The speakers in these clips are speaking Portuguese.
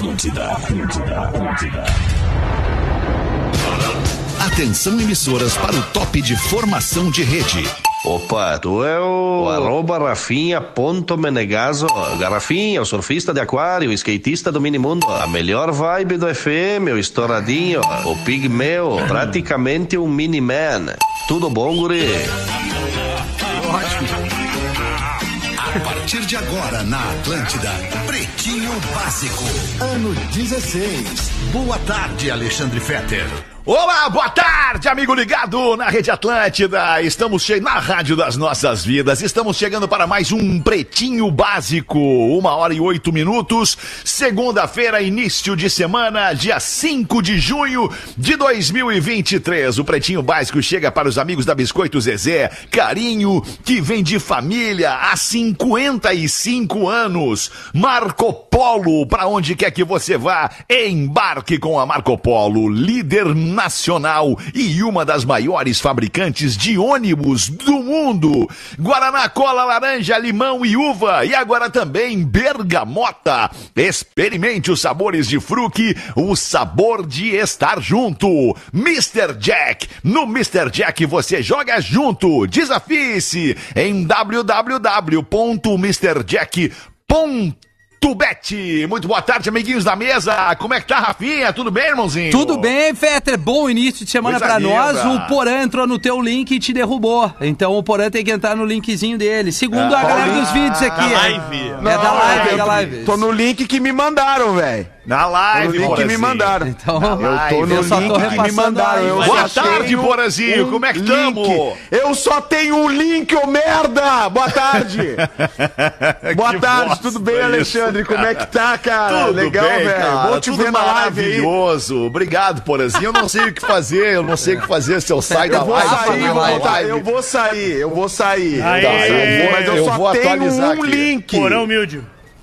Atlântida, Atlântida, Atlântida. Atenção emissoras para o top de formação de rede. Opa, tu é o, o arroba Rafinha ponto Menegaso. Garrafinha, o surfista de aquário, o skatista do minimundo. A melhor vibe do FM, o estouradinho, o pigmeu, praticamente um mini-man. Tudo bom, guri? A partir de agora na Atlântida, Pretinho Básico, ano 16. Boa tarde, Alexandre Fetter. Olá, boa tarde, amigo ligado na Rede Atlântida. Estamos chegando na Rádio das Nossas Vidas. Estamos chegando para mais um Pretinho Básico. Uma hora e oito minutos. Segunda-feira, início de semana, dia 5 de junho de 2023. O Pretinho Básico chega para os amigos da Biscoito Zezé. Carinho que vem de família há 55 anos. Marco Polo, para onde quer que você vá, embarque com a Marco Polo, líder nacional e uma das maiores fabricantes de ônibus do mundo. Guaraná, cola, laranja, limão e uva. E agora também bergamota. Experimente os sabores de fruque, o sabor de estar junto. Mr. Jack. No Mr. Jack você joga junto. Desafie-se em www.mrjack.com Tubete. Muito boa tarde, amiguinhos da mesa. Como é que tá, Rafinha? Tudo bem, irmãozinho? Tudo bem, Fetter. Bom início de semana pra nós. O Porã entrou no teu link e te derrubou. Então o Porã tem que entrar no linkzinho dele. Segundo a galera dos vídeos aqui. Da é- live. É da live, é da live. Tô no link que me mandaram, velho. Na No live, link que me mandaram. Então, Eu tô no eu só tô link que me mandaram. aí. Eu Boa tarde, tenho Porazinho. Como é que link. tamo? Eu só tenho um link, ô merda! Boa tarde! Boa tarde, tudo bem, isso, Alexandre? Como é que tá, cara? Tudo Legal, bem, velho. cara. Vou te Tudo ver na live aí. maravilhoso. Obrigado, Porazinho. Eu não sei o que fazer, eu não sei o que fazer se eu saio da Eu vou live. sair, pra vou live. Eu vou sair, eu vou sair. Aê! Eu vou mas eu, Eu só vou tenho atualizar um aqui. link. Porão humilde.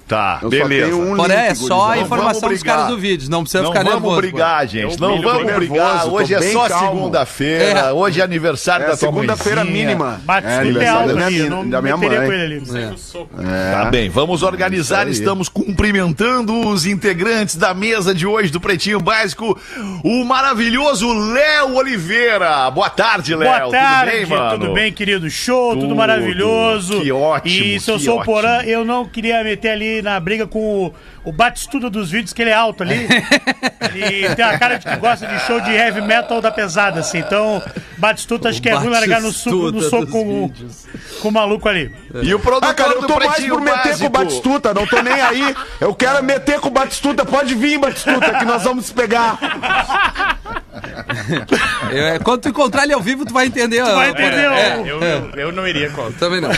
Tá, Eu beleza. só um é link, só a informação vamos dos caras do vídeo. Não precisa Não ficar vamos nervoso. brigar, gente. Não vamos brigar. nervoso, Hoje é só segunda-feira. É. Hoje é aniversário É da segunda-feira mínima. Bate É, aniversário alto da minha, eu não da minha mãe. com ele ali. É. Tá bem, vamos organizar. Isso aí. Estamos cumprimentando os integrantes da mesa de hoje do Pretinho Básico. O maravilhoso Léo Oliveira. Boa tarde, Léo. Boa tarde, Tudo bem, mano? tudo bem, querido? Show, tudo, Tudo. maravilhoso. Que ótimo, E se eu sou o Porã, eu não queria meter ali na briga com o, o Batistuda dos vídeos, que ele é alto ali. e tem a cara de que gosta de show de heavy metal da pesada, assim. Então, Batistuta acho que é ruim largar no, suco, no Batistuta soco com, o- com o maluco ali. E o produtor Ah, cara, eu do tô mais por meter Básico. com o Batistuta, não tô nem aí. Eu quero meter com o Batistuta. Pode vir, Batistuta, que nós vamos pegar. É, quando tu encontrar ele ao vivo, tu vai entender. Tu vai entender, É, ó. Eu, eu, eu não iria contra. Também não.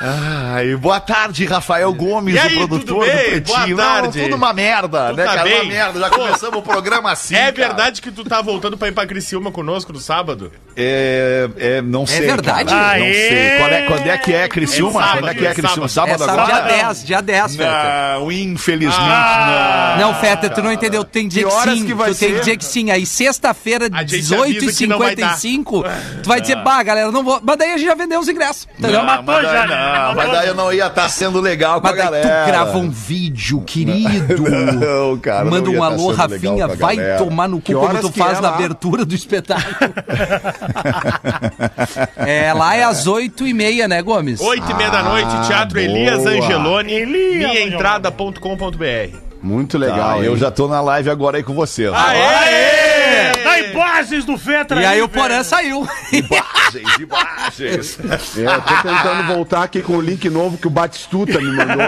Ai, boa tarde, Rafael Gomes, E aí, o produtor tudo bem? do Pretinho. Boa Não, tarde. tudo uma merda, Tudo né, tá cara? Uma bem? merda. Já começamos o programa assim. é cara. verdade que tu tá voltando pra ir pra Criciúma conosco no sábado? É, é, não sei. verdade? cara, não sei. Quando é, quando é que é Criciúma? É sábado, quando é que é é Criciúma? sábado. É Sábado, dia agora? 10, dia 10, Fetter. Não, infelizmente Ah! não. Não, Fetter, tu não entendeu. Tem dia Que que sim. que vai tu tem ser? dia que sim. Aí sexta-feira, A gente avisa que não vai dar. 18h55, tu vai dizer, bah, galera, não vou. Mas daí a gente já vendeu os ingressos. Entendeu? Não, Mas, mas, já, daí, né? Não, mas daí eu não ia estar sendo legal com a mas daí galera. tu grava um vídeo, querido. Não, cara, Manda um tá alô, legal Rafinha, a vai galera. tomar no cu como tu faz é na lá? abertura do espetáculo. é, lá é às 8h30, né, Gomes? Oito e meia da noite, Teatro Elias boa. Angeloni, Elias minhaentrada.com.br. Muito Ah, legal. eu hein? já tô na live agora aí com vocês. Aê! Dá imagens do Fetra E aí o velho. Porã saiu. Imagens, imagens. É, eu tô tentando voltar aqui com o link novo que o Batistuta me mandou.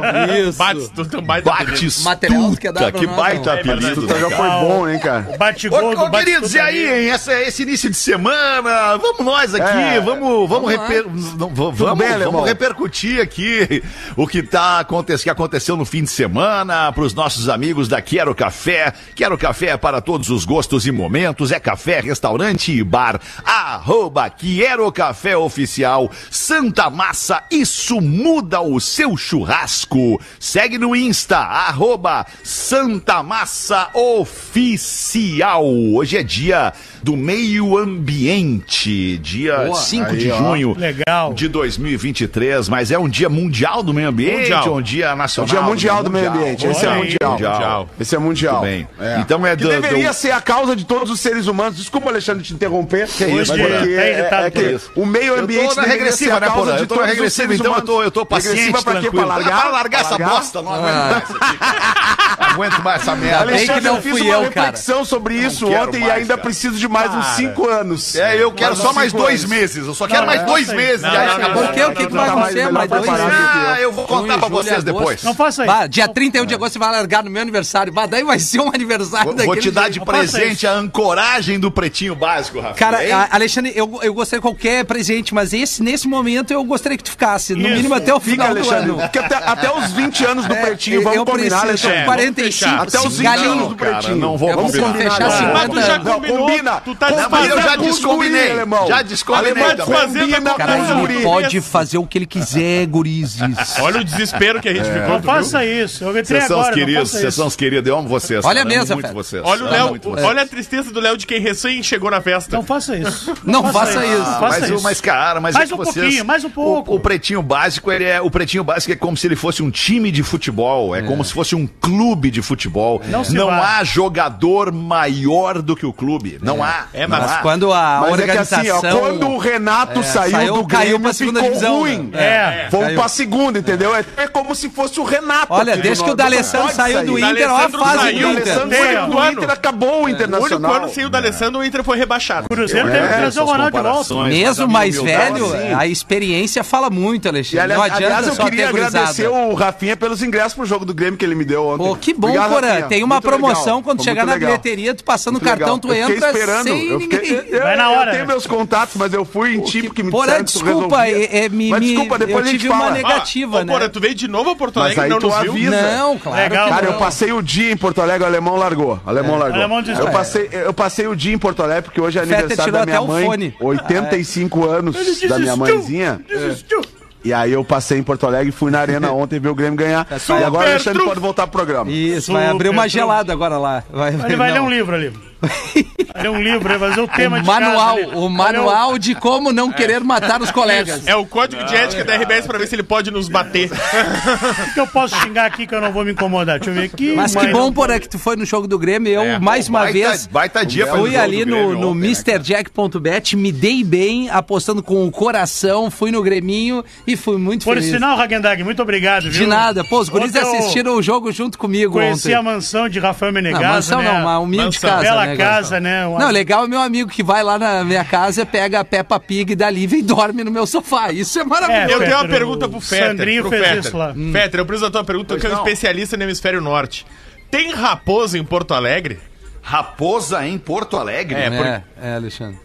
Isso. Tu baita. Batistuta, Material que dá que nós, baita não. apelido. Batistuta né, já cara? foi bom, hein, cara? O bate-gol Ô, do ô, queridos, e Batistuta aí, hein? Essa, esse início de semana, vamos nós aqui, É. vamos, vamos, Vamos reper- não, vamos, bem, vamos repercutir aqui o que, tá, que aconteceu no fim de semana para os nossos amigos da Quero Café. Quero Café é para todos os gostos e momentos, é café Café, Restaurante e Bar. Arroba Quero Café Oficial. Santa Massa, isso muda o seu churrasco. Segue no Insta, arroba Santa Massa Oficial. Hoje é dia do meio ambiente, dia Boa. 5 Aí, de ó. junho Legal. de 2023, mas é um dia mundial do meio ambiente Mundial. ou um dia O nacional? Dia Mundial do Meio Ambiente. Esse é mundial. Mundial. Esse é mundial. Muito bem. É. Então é que do- deveria do- ser a causa de todos os seres humanos. Desculpa, Alexandre, te interromper. Que isso, mas Porã? porque é, irritado é que isso. o meio ambiente deveria regressiva, ser a né, causa Porã? de todos regressiva, então eu tô, eu tô paciente, Regressiva pra quê? Pra largar? Pra largar essa bosta, não aguento mais cara. Aguento mais essa merda. Alexandre, não eu fiz uma eu, cara. reflexão sobre isso ontem e mais, ainda cara. preciso de mais uns cinco anos. É, eu quero Mais só mais dois anos. meses. Eu só quero Não, mais dois meses. não, e não. Por quê? O que, que vai Tá mais acontecer? Mais dois meses? Ah, eu vou contar pra vocês depois. Não faça isso. Dia 31 de agosto você vai largar no meu aniversário. Daí vai ser um aniversário Vou, vou daquele te dar de presente a ancoragem do pretinho básico, Rafa. Cara, Alexandre, eu, eu gostaria de qualquer presente, mas esse, nesse momento eu gostaria que tu ficasse, no mínimo até o Fica, final do ano. Porque até, até os 20 anos do É, Pretinho, vamos eu combinar, Alexandre. 45, Até os 20 galinho. anos do Pretinho. não vou Vamos combinar. fechar Não, 50 Mas tu já combinou, combina. tu tá Não, mas eu já descombinei. Já descombinei Alemão, também. Cara, ele pode fazer o que ele quiser, gurizes. Olha o desespero que a gente ficou. Não faça isso. Eu entrei Vocês agora, queridos, faça vocês são os queridos. Eu amo vocês. Olha a mesa, vocês. Olha o Léo, muito vocês. olha a tristeza do Léo de quem recém chegou na festa. Não faça isso. Não faça isso. Faça Mas, cara, mas Mais é que um vocês, pouquinho, mais um pouco. O, o pretinho básico, ele é, o pretinho básico é como se ele fosse um time de futebol, é, como se fosse um clube de futebol. Não Não há jogador maior do que o clube. Não há. É, mas há. Quando a Mas é que organização... assim, ó, quando o Renato É, saiu, saiu, do caiu Grêmio, pra segunda ficou divisão, ruim. né? É. Vamos Caiu. pra segunda, entendeu? É, é como se fosse o Renato. Olha, desde que o. D'Alessandro saiu do. Inter, olha a fase saiu, do O Inter. Saiu do Inter, acabou o O único Internacional. ano sem o D'Alessandro, o Inter foi rebaixado. O Cruzeiro teve que trazer o Ronaldo de volta. Mesmo mais velho, a experiência fala muito, E, Alexandre. aliás, Não adianta aliás, eu só queria agradecer o Rafinha pelos ingressos pro jogo do Grêmio que ele me deu ontem. Pô, que bom, Obrigado, Porã. Tem uma Muito promoção legal. quando Foi chegar na legal. bilheteria, tu passando o cartão, legal. tu Eu fiquei entra esperando. sem eu, fiquei, ninguém. eu, Vai na eu hora. tenho meus contatos, mas eu fui em time que me Porã, desculpa, é, é, me, Mas desculpa, depois eu a gente tive uma fala. negativa, Porã, né? tu veio de novo a Porto Mas Alegre e aí não tu avisa. Não, claro Legal. que Cara, não. eu passei o dia em Porto Alegre, o alemão largou. O alemão largou. O alemão desistiu. eu, passei, eu passei o dia em Porto Alegre porque hoje é aniversário da minha mãe. fone. 85 anos da minha mãezinha. Desistiu. E aí eu passei em Porto Alegre, fui na arena ontem ver o Grêmio ganhar. Tá e agora o Alexandre pode voltar pro programa. Isso, vai Super abrir uma gelada agora lá. Vai, Ele vai ler não. um livro ali. Ler um livro, vai fazer o tema O de manual, casa o manual de como não querer matar os colegas. É o código de ética da RBS pra ver se ele pode nos bater. O que eu posso xingar aqui que eu não vou me incomodar? Deixa eu ver aqui. Mas que bom, Porã, que tu foi no jogo do Grêmio. Eu, É, mais pô, uma baita- vez, baita dia fui ali no, Grêmio no ontem, né, MrJack.bet, me dei bem, apostando com o coração, fui no Greminho e fui muito Por feliz. sinal, Hagendag, muito obrigado, viu? De nada. Pô, os guris assistiram o jogo junto comigo Conheci ontem. a mansão de Rafael Não, Menegaso, mansão né? não, uma humilde Mansão. casa. Bela né, casa, né? Uma- Não, legal é meu amigo que vai lá na minha casa, pega a Peppa Pig da Lívia e dorme no meu sofá. Isso é maravilhoso. Eu tenho uma pergunta o pro Fetter. Sandrinho pro fez Fetter. isso lá. Fetter, eu preciso da tua pergunta, que é um especialista no hemisfério norte. Tem raposa em Porto Alegre? Raposa em Porto Alegre? É, por- É, é, Alexandre.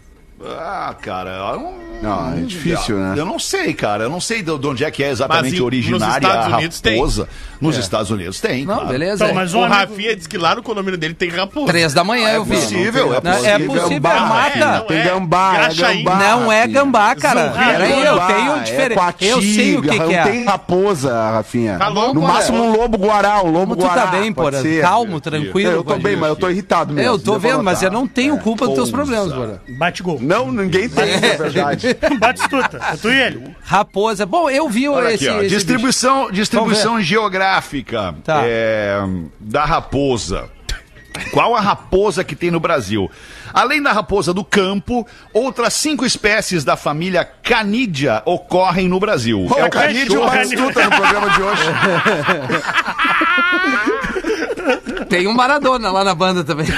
Ah, cara, eu não, Não, é difícil, né? Eu não sei, cara. Eu não sei de de onde é que é exatamente Mas em- originária nos Estados a Unidos tem. raposa. Nos Estados Unidos tem. Não, claro. beleza. Então, é. mas O um amigo... Rafinha disse que lá no condomínio dele tem raposa. Três da manhã É eu vi. possível, é Não, possível. é possível, Gambá, mata. é, não Tem é. gambá, é gambá. Não é gambá, cara. Peraí, é eu tenho é diferente. eu sei o que, que Não é. tem raposa, Rafinha. Tá louco, no Porã? máximo um lobo guará, um lobo Como tu guará. tá bem, Porã? Calmo, tranquilo. Eu tô bem, mas eu tô irritado mesmo. Eu tô vendo, mas eu não tenho culpa dos teus problemas, Porã. Bate gol. Não, ninguém tem, na verdade. Batistuta. É tu e ele. Raposa. Bom, eu vi Olha esse, aqui, ó, esse distribuição, distribuição geográfica Tá. é, da raposa. Qual a raposa que tem no Brasil? Além da raposa do campo, outras cinco espécies da família Canídea ocorrem no Brasil. Pô, É o o Canidio cachorro. Batistuta no programa de hoje. Tem um Maradona lá na banda também.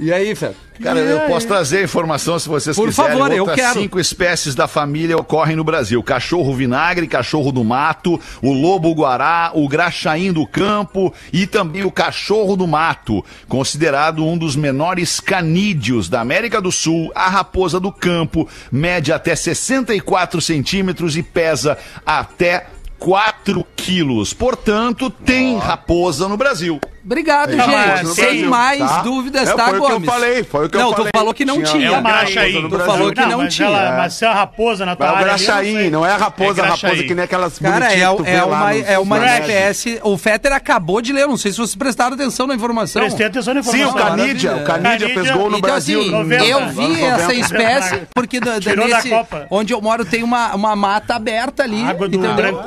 e aí, Fé? Cara, eu posso trazer a informação se vocês Por quiserem. favor, eu quero. cinco espécies da família ocorrem no Brasil: cachorro vinagre, cachorro do mato, o lobo guará, o graxaim do campo e também o cachorro do mato, considerado um dos menores canídeos da América do Sul. A raposa do campo mede até 64 centímetros e pesa até 4 quilos. Portanto, tem raposa no Brasil. Obrigado, Não, gente. mas Sem mais tá? dúvidas, É, tá, foi o que eu Gomes? falei, foi o que eu não, falei. tu falou que não Tinha- tinha. É o Graxaí. Tu falou que não, mas tinha. Ela, mas se é a raposa na tua é o área. eu não graxaí, sei. não é a raposa, É a raposa que nem aquelas Cara, é, é lá uma, nos- é uma espécie. O Fetter acabou de ler, não sei se vocês prestaram atenção na informação. Prestei atenção na Sim, informação. o Canidia, o Canidia fez gol no Então, Brasil. assim, 90, eu vi 90. essa espécie porque nesse, onde eu moro tem uma, uma mata aberta ali. Água do.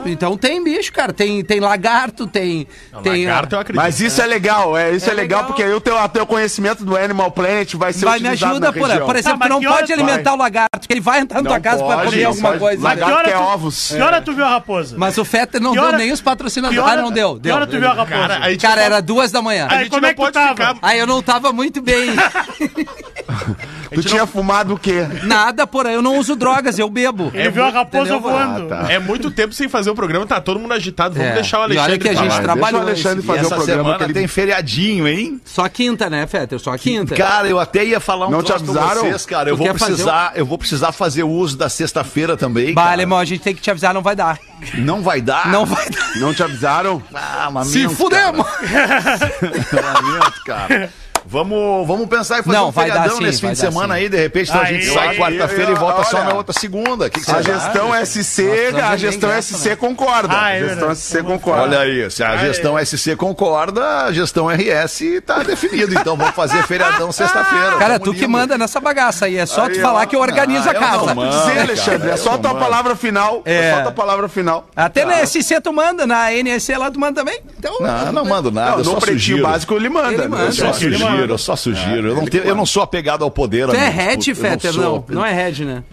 Então tem bicho, cara. Tem, tem lagarto, tem. tem Lagarto eu acredito. Mas isso é legal, é, isso é, É legal, legal. porque aí o teu, a teu conhecimento do Animal Planet vai ser Vai me utilizado ajuda, na por, região. por exemplo, Tá, tu não que pode hora- alimentar o lagarto, porque ele vai entrar na tua casa pra pode, comer não alguma pode. coisa. Lagarto? Que quer tu- ovos. Que hora tu viu a raposa? Mas o Fetter não Que deu nem os Que patrocinadores. hora- Ah, não deu. Que hora tu viu a raposa? Cara, a gente Cara, não era duas da manhã. Aí, como não é que tu tava? Aí eu não tava muito bem. Tu tinha fumado o quê? Nada, porra, eu não uso drogas, eu bebo. Ele viu a raposa entendeu? voando. Ah, tá. É muito tempo sem fazer o programa, tá todo mundo agitado. Vamos É. deixar o E olha Alexandre que a gente falar. trabalhou Deixa o Alexandre fazer o programa semana que tem feriadinho, hein? Só quinta, né, Fetter? Só quinta. Cara, eu até ia falar um Não te troço pra avisaram? vocês, cara. Eu Tu vou quer fazer precisar, eu vou precisar fazer uso da sexta-feira também. Bah, cara. alemão, a gente tem que te avisar, não vai dar. Não vai dar. Não vai dar. Não te avisaram? Ah, lamento, Se fudemos! Cara. lamento, cara. Vamos, vamos pensar em fazer Não, um vai dar feriadão sim, nesse fim de semana sim. aí, de repente então a Aí, gente sai quarta-feira e volta só olha, na outra segunda. Que que A gestão SC, Nossa, a gestão graça, SC né? concorda. Ah, é a gestão. SC concorda. Olha aí, se a gestão SC concorda, a gestão RS tá definido. Então vamos fazer feriadão sexta-feira. Cara, tu que lindo. manda nessa bagaça aí. É só tu Aí, falar ó. que eu organizo Ah, a eu casa. não cara, Alexandre, é eu só tua mando. palavra final. É. É. só tua palavra final. Até na SC tu manda, na NSC lá tu manda também. Então, Não, não mando nada, eu no só pretinho sugiro. básico ele manda. Ele né? manda. Eu só É. sugiro, eu só sugiro. Eu não, tenho, eu não sou apegado ao poder. tu é Eu Fetter? Não, não é Red, né?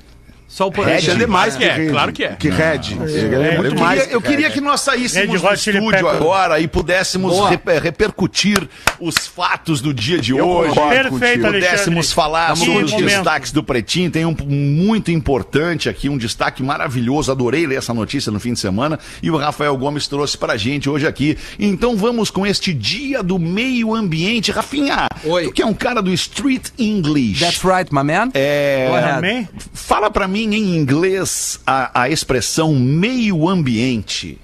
Só o Red Alexandre é mais que que é, claro que é. Que Red. É Eu muito queria, mais. eu queria que nós saíssemos do Chili estúdio agora e pudéssemos repercutir os fatos do dia de hoje. Perfeito. Pudéssemos falar sobre os destaques do Pretinho. Tem um muito importante aqui, um destaque maravilhoso. Adorei ler essa notícia no fim de semana. E o Rafael Gomes trouxe pra gente hoje aqui. Então vamos com este dia do meio ambiente. Rafinha, Oi. tu que é um cara do Street English. That's right, my man. É? Fala pra mim em inglês a, a expressão meio ambiente.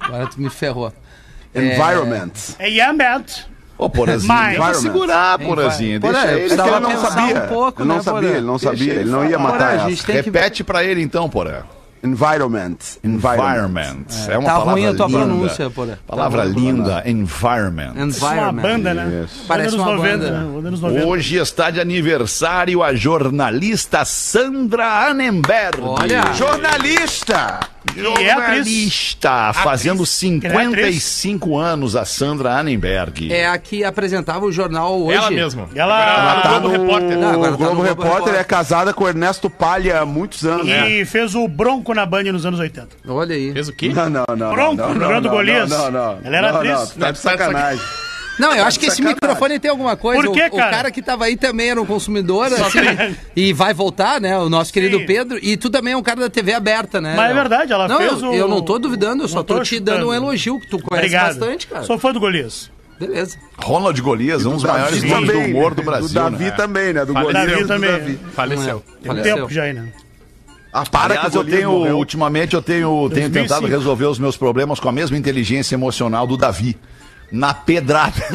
Agora tu me ferrou. Environment. É Yambet. Ô, Porazinho, Mas- deixa segurar, Porazinho. Deixa eu ele. precisava ele não sabia. um pouco, ele não né, sabia, ele não sabia, ele ele não ia matar Porã, tem que- Repete pra ele então, Porã. Environment. Environment. Environment. É, uma Tá palavra ruim a tua linda. pronúncia, Porã. Palavra Tá linda, environment. Isso é uma Environment. banda, né? Isso. Parece Banda uma nos 90, banda. né? Banda nos 90. Hoje está de aniversário a jornalista Sandra Annenberg. Olha. Jornalista! E é atriz. Jornalista, fazendo 55 anos a Sandra Annenberg. É a que apresentava o jornal hoje. Ela mesma. Ela- Ela no Tá Globo no Repórter. Não, agora tá Globo no Globo Repórter, Repórter. é casada com o Ernesto Palha há muitos anos. E fez o Bronco na Band nos anos 80. Olha aí. Fez o quê? Não, não, não. Bronco, não, não, do Golias. Não, não, não. Ela era não, atriz. Não, tá de sacanagem. Não, eu acho que esse microfone tem alguma coisa. Por quê, O- o, cara? cara que tava aí também era um consumidor, assim, e vai voltar, né? O nosso querido Sim. Pedro. E tu também é um cara da TV aberta, né? Mas é verdade, ela não, fez eu, o- eu não tô duvidando, eu só tô, tô te chutando. dando um elogio, que tu conhece Obrigado. bastante, cara. Sou fã do Golias. Beleza. Ronald Golias, um dos maiores nomes do também, humor né? do Brasil. Do Davi né? também, né? Do Faleceu. Golias. Davi do também. Davi. Faleceu. Tem um Faleceu. tempo já aí, né? Ah, para Aliás, que eu tenho, morreu. ultimamente, eu tenho, tenho 2005. tentado resolver os meus problemas com a mesma inteligência emocional do Davi. Na pedrada.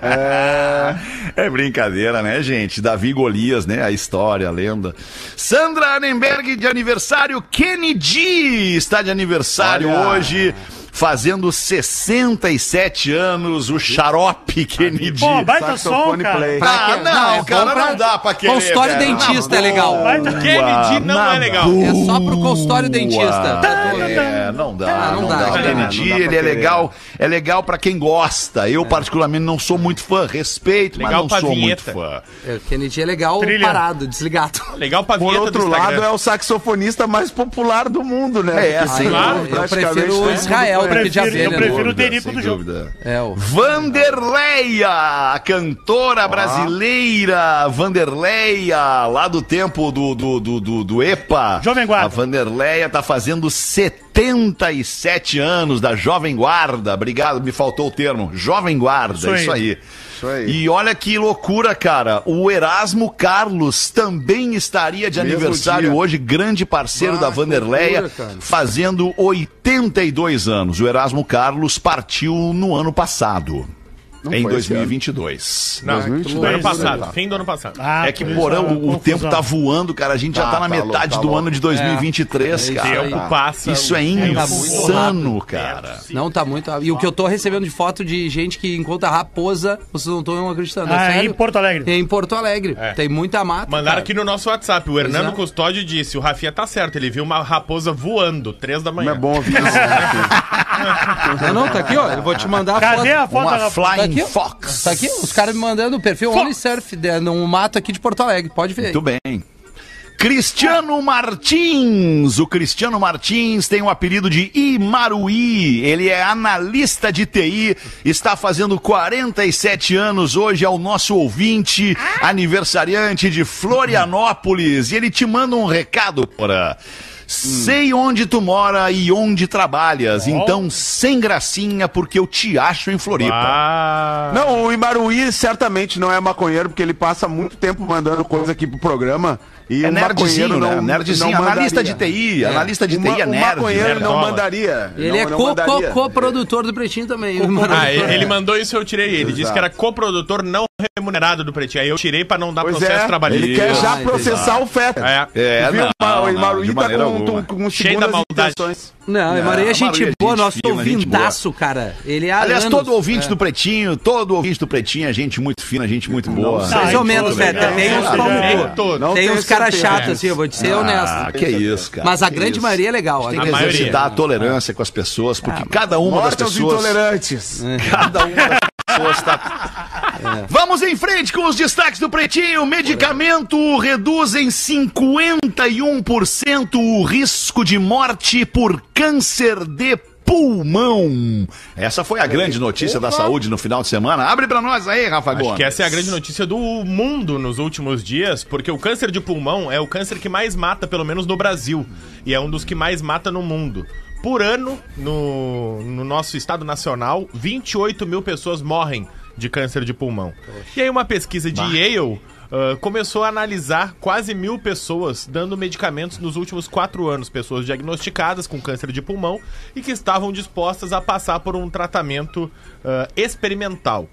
é, é brincadeira, né, gente? Davi Golias, né? A história, a lenda. Sandra Annenberg de aniversário. Kennedy está de aniversário Olha. hoje. Fazendo 67 anos, o xarope Kennedy. Pô, baita som, cara. play. Ah, não, é bom cara, pra- não dá pra querer. Consultório velho. dentista é legal. Baita Kennedy não é legal. É só pro consultório dentista. É, não dá, Ah, não não, dá, dá. não O dá, Kennedy, não ele é legal, é legal pra quem gosta. Eu particularmente não sou muito fã, respeito, Legal mas não sou vinheta. muito fã. É, Kennedy é legal Trilha. parado, desligado. Legal pra Por outro lado, é o saxofonista mais popular do mundo, né? É, Porque sim. Claro, eu prefiro o mundo Israel de prefiro- abelha. eu prefiro o sem do jogo. É, o... Vanderleia, a cantora brasileira Vanderleia, lá do tempo do, do, do, do, do EPA. Jovem Guarda. A Vanderleia tá fazendo 70 87 anos da Jovem Guarda. Obrigado, me faltou o termo. Jovem Guarda, Isso aí. isso aí. Isso aí. E olha que loucura, cara. O Erasmo Carlos também estaria de Mesmo aniversário dia. hoje, grande parceiro Ah, da Vanderleia, loucura, fazendo 82 anos. O Erasmo Carlos partiu no ano passado. Em foi esse 2022. Não, 2022. do ano passado. Fim do ano passado. Ah, É que, porão, o, confusão. tempo tá voando, cara. A gente já Tá, tá na tá metade tá do ano de 2023, É, cara. isso Tempo passa. Isso é insano, cara. Não, tá muito. E o que eu tô recebendo de foto de gente que encontra raposa, vocês não estão acreditando. é Ah, sério? em Porto Alegre. É em Porto Alegre. É. Tem muita mata. Mandaram cara. aqui no nosso WhatsApp. O Hernando é. Custódio disse: o Rafinha tá certo. Ele viu uma raposa voando, três da Não manhã. é bom ouvir isso. Não, não, tá aqui, ó. Eu vou te mandar a Cadê foto. a foto Uma da Flying Tá aqui. Fox. Tá aqui, os caras me mandando o perfil Only Surf, de- num mato aqui de Porto Alegre. Pode ver. aí. Muito bem. Cristiano Martins. O Cristiano Martins tem o apelido de Imaruí. Ele é analista de TI, está fazendo 47 anos hoje, é o nosso ouvinte, aniversariante de Florianópolis. E ele te manda um recado, Porã. Sei onde tu mora e onde trabalhas, então sem gracinha, porque eu te acho em Floripa. Ah, Não, o Imaruí certamente não é maconheiro, porque ele passa muito tempo mandando coisa aqui pro programa. E É o nerdzinho, maconheiro né? não, Nerdzinho, não analista de. TI, analista de O TI é O nerd. maconheiro não nerdola. mandaria. Ele não, é não co- co- co-produtor do Pretinho também. o Ah, ele ele mandou isso eu tirei. Ele disse Exato. que era coprodutor não remunerado do Pretinho. Aí eu tirei pra não dar Pois processo é, trabalhista. ele quer já Ah, processar o Feta. É. É, viu? não, o não, Imaruí de tá maneira com, alguma. com, com Cheio da segundas maldade. intenções. Não, Não, Maria é gente Maria é boa, gente nosso fina, ouvintaço, cara. Ele é Aliás, anos. todo ouvinte do Pretinho, todo ouvinte do Pretinho é gente muito fina, gente muito boa. sei. Mais ou menos, legal. Tem uns. Não Tem uns caras chatos, assim, eu vou te ser Ah, honesto. que isso, cara. Mas a grande isso. maioria é legal. Tem que exercitar a tolerância com as pessoas, porque Ah, cada uma das Morte aos pessoas. intolerantes. Cada uma das tá. Vamos em frente com os destaques do Pretinho. Medicamento reduz em 51% o risco de morte por câncer de pulmão. Essa foi a grande notícia da saúde no final de semana. Abre pra nós aí, Rafa Acho Gomes. que essa é a grande notícia do mundo nos últimos dias, porque o câncer de pulmão é o câncer que mais mata, pelo menos no Brasil, e é um dos que mais mata no mundo. Por ano, no, no nosso estado nacional, 28 mil pessoas morrem de câncer de pulmão. E aí uma pesquisa de Yale ah, começou a analisar quase mil pessoas dando medicamentos nos últimos quatro anos, pessoas diagnosticadas com câncer de pulmão e que estavam dispostas a passar por um tratamento ah, experimental.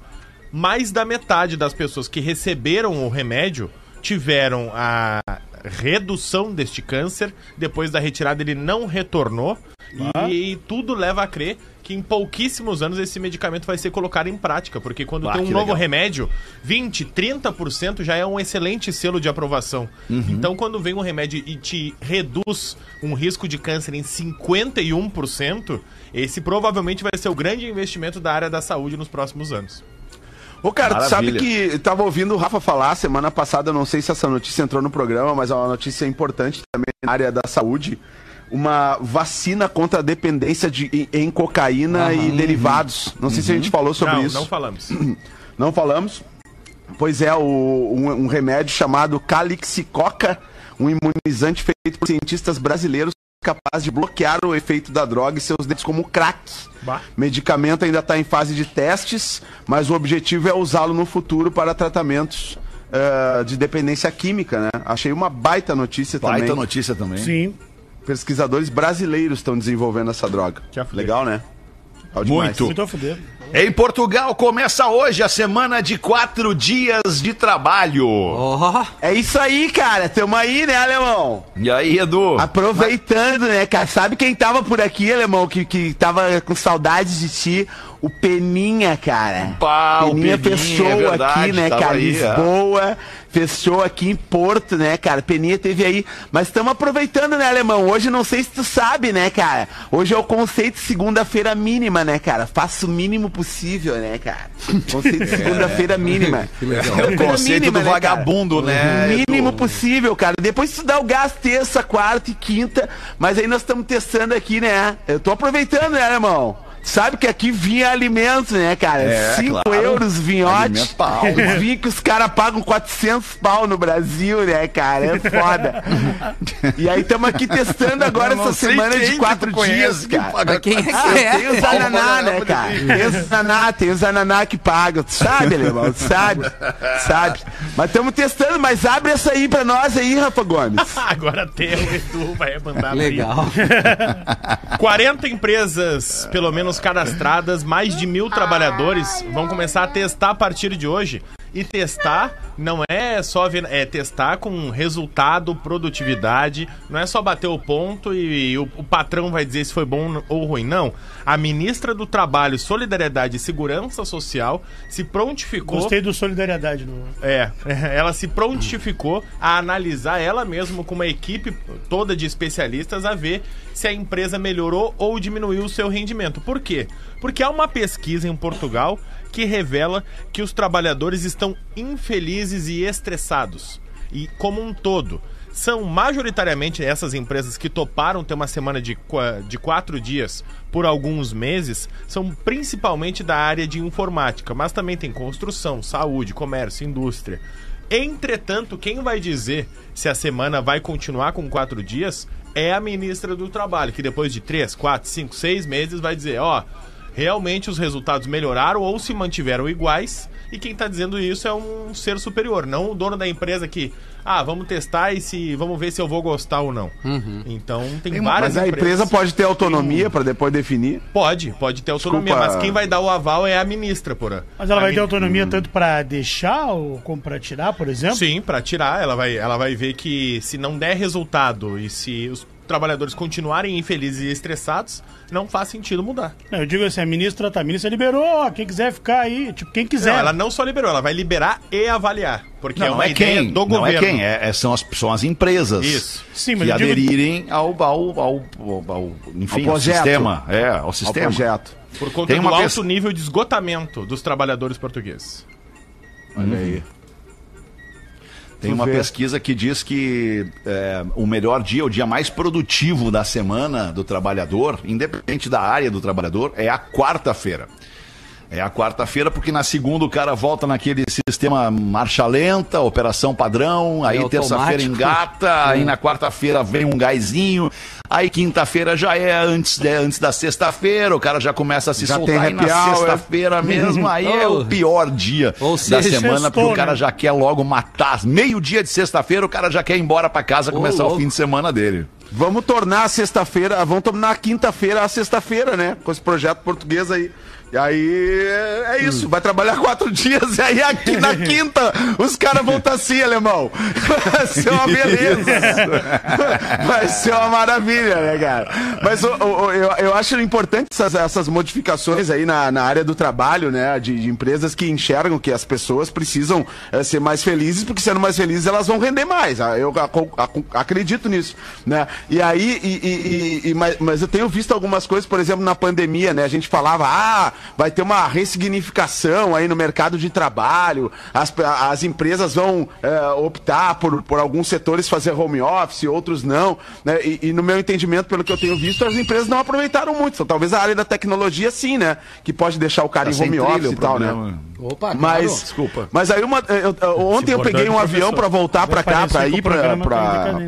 Mais da metade das pessoas que receberam o remédio tiveram a redução deste câncer. Depois da retirada, ele não retornou. E, tudo leva a crer que em pouquíssimos anos esse medicamento vai ser colocado em prática. Porque quando Ah, tem um novo legal. remédio, 20, 30% já é um excelente selo de aprovação. Uhum. Então, quando vem um remédio e te reduz um risco de câncer em 51%, esse provavelmente vai ser o grande investimento da área da saúde nos próximos anos. Ô, cara, tu sabe que tava ouvindo o Rafa falar semana passada, não sei se essa notícia entrou no programa, mas é uma notícia importante também na área da saúde. Uma vacina contra a dependência de, em, cocaína e derivados. Não sei se a gente falou sobre não, isso. não falamos. Não falamos? Pois é, o- um, um remédio chamado Calixicoca, um imunizante feito por cientistas brasileiros capaz de bloquear o efeito da droga e seus dentes como crack. Bah. Medicamento ainda está em fase de testes, mas o objetivo é usá-lo no futuro para tratamentos eh, de dependência química, né? Achei uma baita notícia Baita também. notícia também. Sim. Pesquisadores brasileiros estão desenvolvendo essa droga. Legal, né? Muito. Muito a fuder. Em Portugal começa hoje a semana de quatro dias de trabalho. Ó, É isso aí, cara. Tamo aí, né, alemão? E aí, Edu? Aproveitando, né, cara? Sabe quem tava por aqui, alemão, que, que tava com saudades de ti? O Peninha, cara. Pá, o Peninha, Peninha, fechou é verdade, aqui, né, cara? aí, é. Fechou aqui em Porto, né, cara? Peninha teve aí. Mas estamos aproveitando, né, alemão? Hoje não sei se tu sabe, né, cara? Hoje é o conceito segunda-feira mínima, né, cara? Faça o mínimo possível, né, cara? Conceito de segunda-feira mínima. É o conceito mínima, do né, vagabundo, né? O mínimo possível, cara. Depois tu dá o gás terça, quarta e quinta. Mas aí nós estamos testando aqui, né? Eu tô aproveitando, né, irmão? Sabe que aqui vinha alimento, né, cara? É, 5 claro. euros vinhote. Alimento pau. Vinho que os caras pagam 400 pau no Brasil, né, cara? É foda. e aí estamos aqui testando agora essa semana de que quatro tu conhece dias, que cara. paga Quem é que Ah, é? tem os ananá, né, cara? Tem os ananá, tem os ananá que pagam. Tu sabe, alemão? Tu sabe? Sabe? Mas estamos testando, mas abre essa aí pra nós aí, Rafa Gomes. Agora tem o Edu, vai mandar. Legal. 40 empresas, pelo menos cadastradas, mais de mil trabalhadores vão começar a testar a partir de hoje. E testar não é só ver, é testar com resultado, produtividade, não é só bater o ponto e, o, o patrão vai dizer se foi bom ou ruim. Não. A ministra do Trabalho, Solidariedade e Segurança Social se prontificou. Gostei do Solidariedade. No... É, ela se prontificou a analisar ela mesma com uma equipe toda de especialistas a ver se a empresa melhorou ou diminuiu o seu rendimento. Por quê? Porque há uma pesquisa em Portugal que revela que os trabalhadores estão infelizes e estressados. E como um todo, são majoritariamente essas empresas que toparam ter uma semana de, de quatro dias por alguns meses, são principalmente da área de informática, mas também tem construção, saúde, comércio, indústria. Entretanto, quem vai dizer se a semana vai continuar com quatro dias é a ministra do Trabalho, que depois de três, quatro, cinco, seis meses vai dizer, ó, realmente os resultados melhoraram ou se mantiveram iguais. E quem está dizendo isso é um ser superior, não o dono da empresa que, ah, vamos testar e se vamos ver se eu vou gostar ou não. Então tem, várias Mas a empresa pode ter autonomia pra depois definir. Pode, pode ter autonomia, Desculpa. mas quem vai dar o aval é a ministra, porra. Mas ela A vai ter autonomia tanto pra deixar ou como pra tirar, por exemplo? Sim, pra tirar, ela vai, ela vai ver que se não der resultado e se os trabalhadores continuarem infelizes e estressados, não faz sentido mudar. Não, eu digo assim, a ministra tá, a ministra liberou, quem quiser ficar aí, tipo, quem quiser. Não, ela não só liberou, ela vai liberar e avaliar, porque Não, é não uma é ideia quem, do não governo. é quem, é, é- são, as, são as empresas Isso. Sim, mas que eu digo- aderirem ao, ao, ao, ao- ao- enfim, Ao ao sistema. É, ao Ao sistema. projeto. Por conta Tem do alto nível de esgotamento dos trabalhadores portugueses. Olha aí. Tem uma pesquisa que diz que é, o melhor dia, o dia mais produtivo da semana do trabalhador, independente da área do trabalhador, é a quarta-feira. É a quarta-feira, porque na segunda o cara volta naquele sistema marcha lenta, operação padrão, aí É terça-feira engata, aí na quarta-feira vem um gásinho, aí quinta-feira já é antes, de- antes da sexta-feira, o cara já começa a se Já soltar, tem aí na sexta-feira mesmo, aí é o Oh. pior dia Ou da seja, semana, porque o cara já quer logo matar. Meio-dia de sexta-feira, o cara já quer ir embora pra casa, começar o louco. fim de semana dele. Vamos tornar a sexta-feira, vamos tornar a quinta-feira a sexta-feira, né? Com esse projeto português aí. E aí é é isso, vai trabalhar quatro dias e aí aqui na quinta os caras vão estar assim, alemão. Vai ser uma beleza. Vai ser uma maravilha, né, cara? Mas o- eu, eu acho importante essas, essas modificações aí na, na área do trabalho, né? De, de empresas que enxergam que as pessoas precisam eh, ser mais felizes, porque sendo mais felizes elas vão render mais. Ah, Eu ac- ac- acredito nisso, né? E aí, e- e- e- e- mas, mas eu tenho visto algumas coisas, por exemplo, na pandemia, né? A gente falava, ah, vai ter uma ressignificação aí no mercado de trabalho, as, as empresas vão eh, optar por, por alguns setores fazer home office, outros não, né? E, e no meu entendimento, pelo que eu tenho visto, as empresas não aproveitaram muito. Então, talvez a área da tecnologia sim, né? Que pode deixar o cara Tá em home office e tal, né? programa. Opa, Mas, claro. Desculpa. Mas aí uma, eu- eu- ontem eu peguei um professor. avião pra voltar pra cá, o ir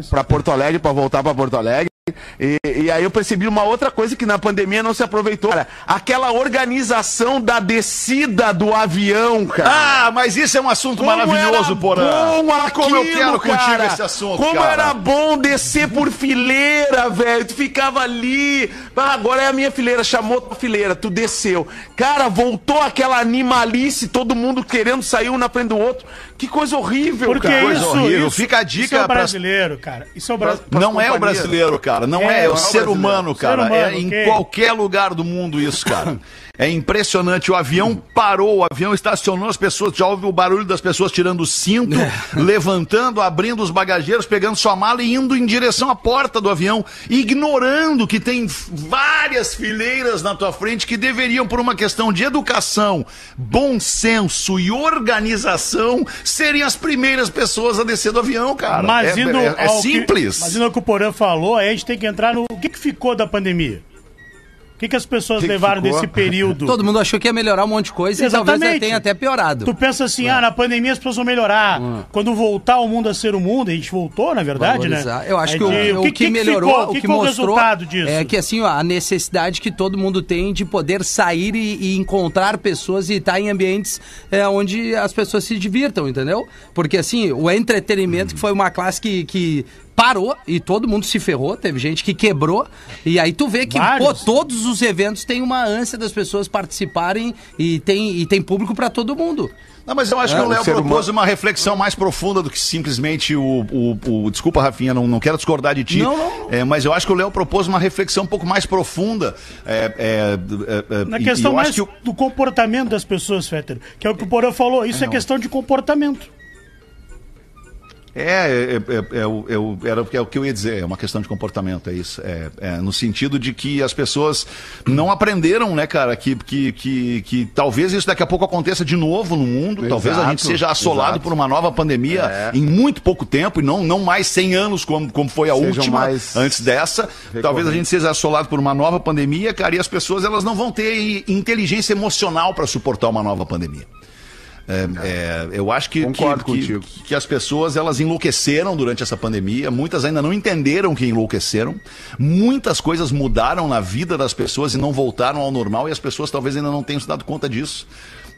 pra Porto Alegre, pra voltar pra Porto Alegre. E, e aí eu percebi uma outra coisa que na pandemia não se aproveitou. Cara, aquela organização da descida do avião, cara. Ah, mas isso é um assunto Como maravilhoso, Porã. Bom Como eu aquilo, quero contigo cara. esse assunto, Como cara. era bom descer por fileira, velho. Tu ficava ali. Ah, agora é a minha fileira. Chamou tua fileira, tu desceu. Cara, voltou aquela animalice, todo mundo querendo sair um na frente do outro. Que coisa horrível, Porque cara. coisa isso, horrível. isso, Fica a dica isso é o brasileiro, cara. Isso é o brasileiro. Não é o brasileiro, cara. Não É, é, é não o é ser brasileiro. humano, Ser cara. humano, é em qualquer lugar do mundo isso, cara. É impressionante. O avião parou, o avião estacionou, as pessoas. Já ouve o barulho das pessoas tirando o cinto, levantando, abrindo os bagageiros, pegando sua mala e indo em direção à porta do avião, ignorando que tem várias fileiras na tua frente que deveriam, por uma questão de educação, bom senso e organização, serem as primeiras pessoas a descer do avião, cara. Mas é, indo é- é simples. Que, mas indo ao que o Porã falou, aí a gente tem que entrar no. O que, que ficou da pandemia? O que, que as pessoas Que que levaram ficou? desse período? Todo mundo achou que ia melhorar um monte de coisa e talvez Exatamente. tenha até piorado. Tu pensa assim, ah, na pandemia as pessoas vão melhorar. Quando voltar o mundo a ser o mundo, a gente voltou, na verdade, Valorizar. né? Eu acho que, Aí, o, o que, melhorou, ficou? o que, mostrou resultado disso? é que assim, ó, a necessidade que todo mundo tem de poder sair e, e encontrar pessoas e estar em ambientes é, onde as pessoas se divirtam, entendeu? Porque assim, o entretenimento que foi uma classe que, que parou e todo mundo se ferrou, teve gente que quebrou e aí tu vê que pô, todos os eventos têm uma ânsia das pessoas participarem e tem, e tem público para todo mundo. Não, mas eu acho É, que o Léo propôs uma reflexão mais profunda do que simplesmente o. o, o- desculpa, Rafinha, não, não quero discordar de ti. Não, não. É, mas eu acho que o Léo propôs uma reflexão um pouco mais profunda. É, é, é, é, Na e- questão e mais que o- do comportamento das pessoas, Fetter. Que é o que o Porã falou. Isso é, questão de comportamento. É, é, é, é, o- é o- era, é o que eu ia dizer, é uma questão de comportamento, é isso. É, é, no sentido de que as pessoas não aprenderam, né, cara, que, que, que, que talvez isso daqui a pouco aconteça de novo no mundo, talvez a gente Exato, seja assolado exato. por uma nova pandemia É. em muito pouco tempo, e não, não mais 100 anos como, como foi a Sejam última antes dessa. Talvez a gente seja assolado por uma nova pandemia, cara, e as pessoas elas não vão ter inteligência emocional para suportar uma nova pandemia. É, é, eu acho que, que, que, que as pessoas elas enlouqueceram durante essa pandemia, muitas ainda não entenderam que enlouqueceram, muitas coisas mudaram na vida das pessoas e não voltaram ao normal e as pessoas talvez ainda não tenham se dado conta disso.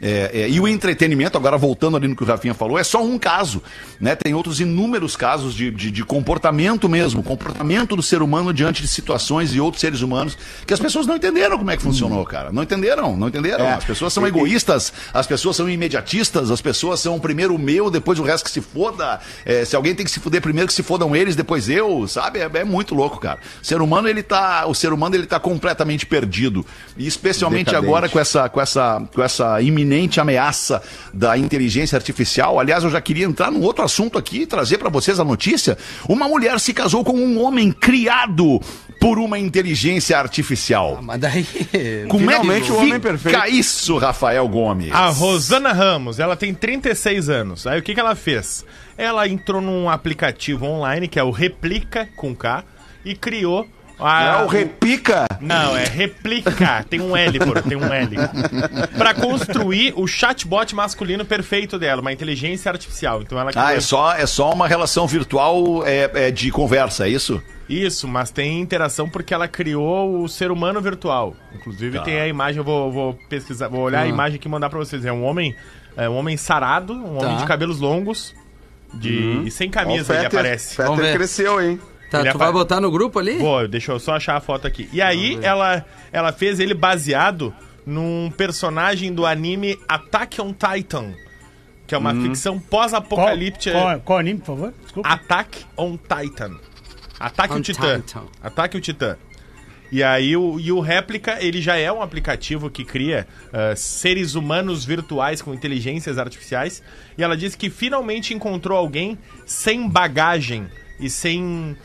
É, é, e o entretenimento, agora voltando ali no que o Rafinha falou, é só um caso. Né? Tem outros inúmeros casos de, de, de comportamento mesmo, comportamento do ser humano diante de situações e outros seres humanos que as pessoas não entenderam como é que funcionou, cara. Não entenderam, não entenderam. É. As pessoas são egoístas, as pessoas são imediatistas, as pessoas são primeiro o meu, depois o resto que se foda. É, se alguém tem que se fuder primeiro, que se fodam eles, depois eu, sabe? É, é muito louco, cara. O ser humano, ele tá. O ser humano ele tá completamente perdido. E especialmente Decadente. agora com essa, com essa, com essa iminente ameaça da inteligência artificial. Aliás, eu já queria entrar num outro assunto aqui e trazer para vocês a notícia. Uma mulher se casou com um homem criado por uma inteligência artificial. Mas daí. Como é Finalmente que o homem fica perfeito. isso, Rafael Gomes? A Rosana Ramos, ela tem 36 anos. Aí o que, que ela fez? Ela entrou num aplicativo online, que é o Replica com K, e criou a. É o repica. Não, é replica. Tem um L, por, tem um L. Pra construir o chatbot masculino perfeito dela, uma inteligência artificial. Então ela Ah, é só, é só uma relação virtual é, é de conversa, é isso? isso, mas tem interação porque ela criou o ser humano virtual. Inclusive tem a imagem, eu vou, vou pesquisar, vou olhar a imagem aqui e mandar pra vocês. É um homem, é um homem sarado, um homem de cabelos longos, de e sem Ó, camisa ele Fetter- aparece. Vamos Fetter ver. cresceu, hein? Tá, Ele tu vai botar no grupo ali? Vou, deixa eu só achar a foto aqui. E aí ela, ela fez ele baseado num personagem do anime Attack on Titan, que é uma ficção Qual, pós-apocalíptica. qual, qual anime, por favor? Desculpa. Attack on Titan. Ataque On o Titã. Titan. Ataque o Titã. E aí o, e o Réplica, ele já é um aplicativo que cria ah, seres humanos virtuais com inteligências artificiais. E ela disse que finalmente encontrou alguém sem bagagem e sem...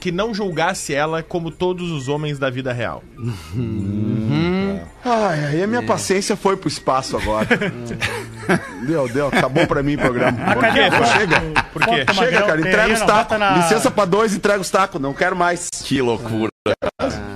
que não julgasse ela como todos os homens da vida real. Ai, aí a minha paciência foi pro espaço agora. deu, deu. Acabou pra mim o programa. Ah, cadê Chega. Por quê? Chega, Magrão? cara. Entrega os tacos. na- Licença pra dois, entrega os tacos. Não quero mais. Que loucura.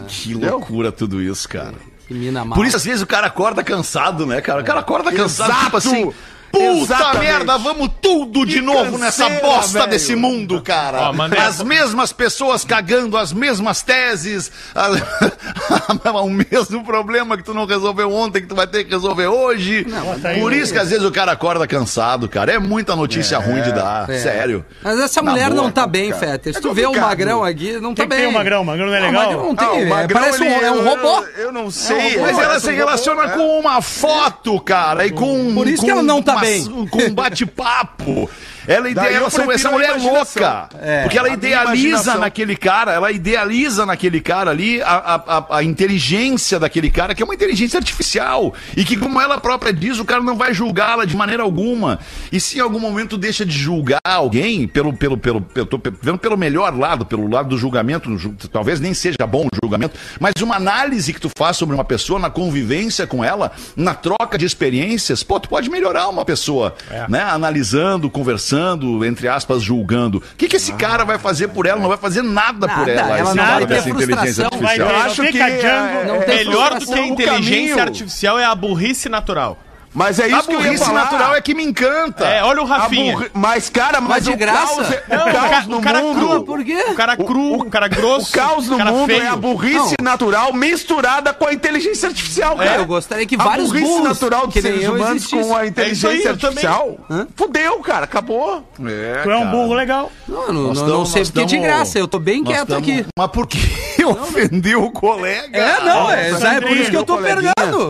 Que loucura tudo isso, cara. Que mina mal. Por isso, às vezes, o cara acorda cansado, né, cara? O cara acorda cansado, Exato! tipo assim. Puta Exatamente. merda, vamos tudo de Que novo nessa canseira, bosta velho. desse mundo, cara. Ó, mandei as mesmas pessoas cagando as mesmas teses, a- o mesmo problema que tu não resolveu ontem, que tu vai ter que resolver hoje. bota aí Por isso que às vezes o cara acorda cansado, cara. É muita notícia ruim de dar, É. sério. Mas essa mulher boa, não tá bem, cara. Fetter. Se É tu vê o. Magrão aqui, não tá que bem. tem o Magrão? O Magrão não é legal? Magrão não tem, Ah, o é, Magrão, parece um, ele- é um robô. Eu, eu não É um sei. robô. Mas ela se um relaciona robô, é. com uma foto, cara, e com. Por isso com que ela não tá um bate-papo. Ela ideia, essa mulher é louca. É. Porque ela idealiza naquele cara, ela idealiza naquele cara ali a, a, a- a inteligência daquele cara, que é uma inteligência artificial. E que, como ela própria diz, o cara não vai julgá-la de maneira alguma. E se em algum momento deixa de julgar alguém, pelo, pelo, pelo, pelo, tô vendo pelo melhor lado, pelo lado do julgamento, talvez nem seja bom o julgamento, mas uma análise que tu faz sobre uma pessoa, na convivência com ela, na troca de experiências, pô, tu pode melhorar uma pessoa, né? Analisando, conversando pensando, entre aspas, julgando. O que, que esse cara vai fazer por ela? Não vai fazer nada, por Nada, ela. ela esse não cara vai ter dessa inteligência frustração, Vai ter, artificial. Eu acho que, Django. é, Não tem Melhor do que a inteligência caminho- artificial é a burrice natural. Mas é A isso que eu ia burrice falar. natural é que me encanta. É, olha o A Rafinha. burri- Mas, cara, mas, Mas de o graça? caos, é- Não, o o caos ca- no o cara mundo... cru. Por quê? O cara cru, o cara grosso. O caos no o mundo feio. é a burrice natural misturada com a inteligência artificial, cara. É, eu gostaria que a vários burrice burros natural dos que nem seres humanos existisse. com a É inteligência também. artificial. Fudeu, cara, acabou. É, Tu é um burro legal. Não, não, Nós não, não sei porque de graça. Eu tô bem quieto tamo- aqui. Mas por que ofendeu o colega? É, não, é, é por isso que eu tô.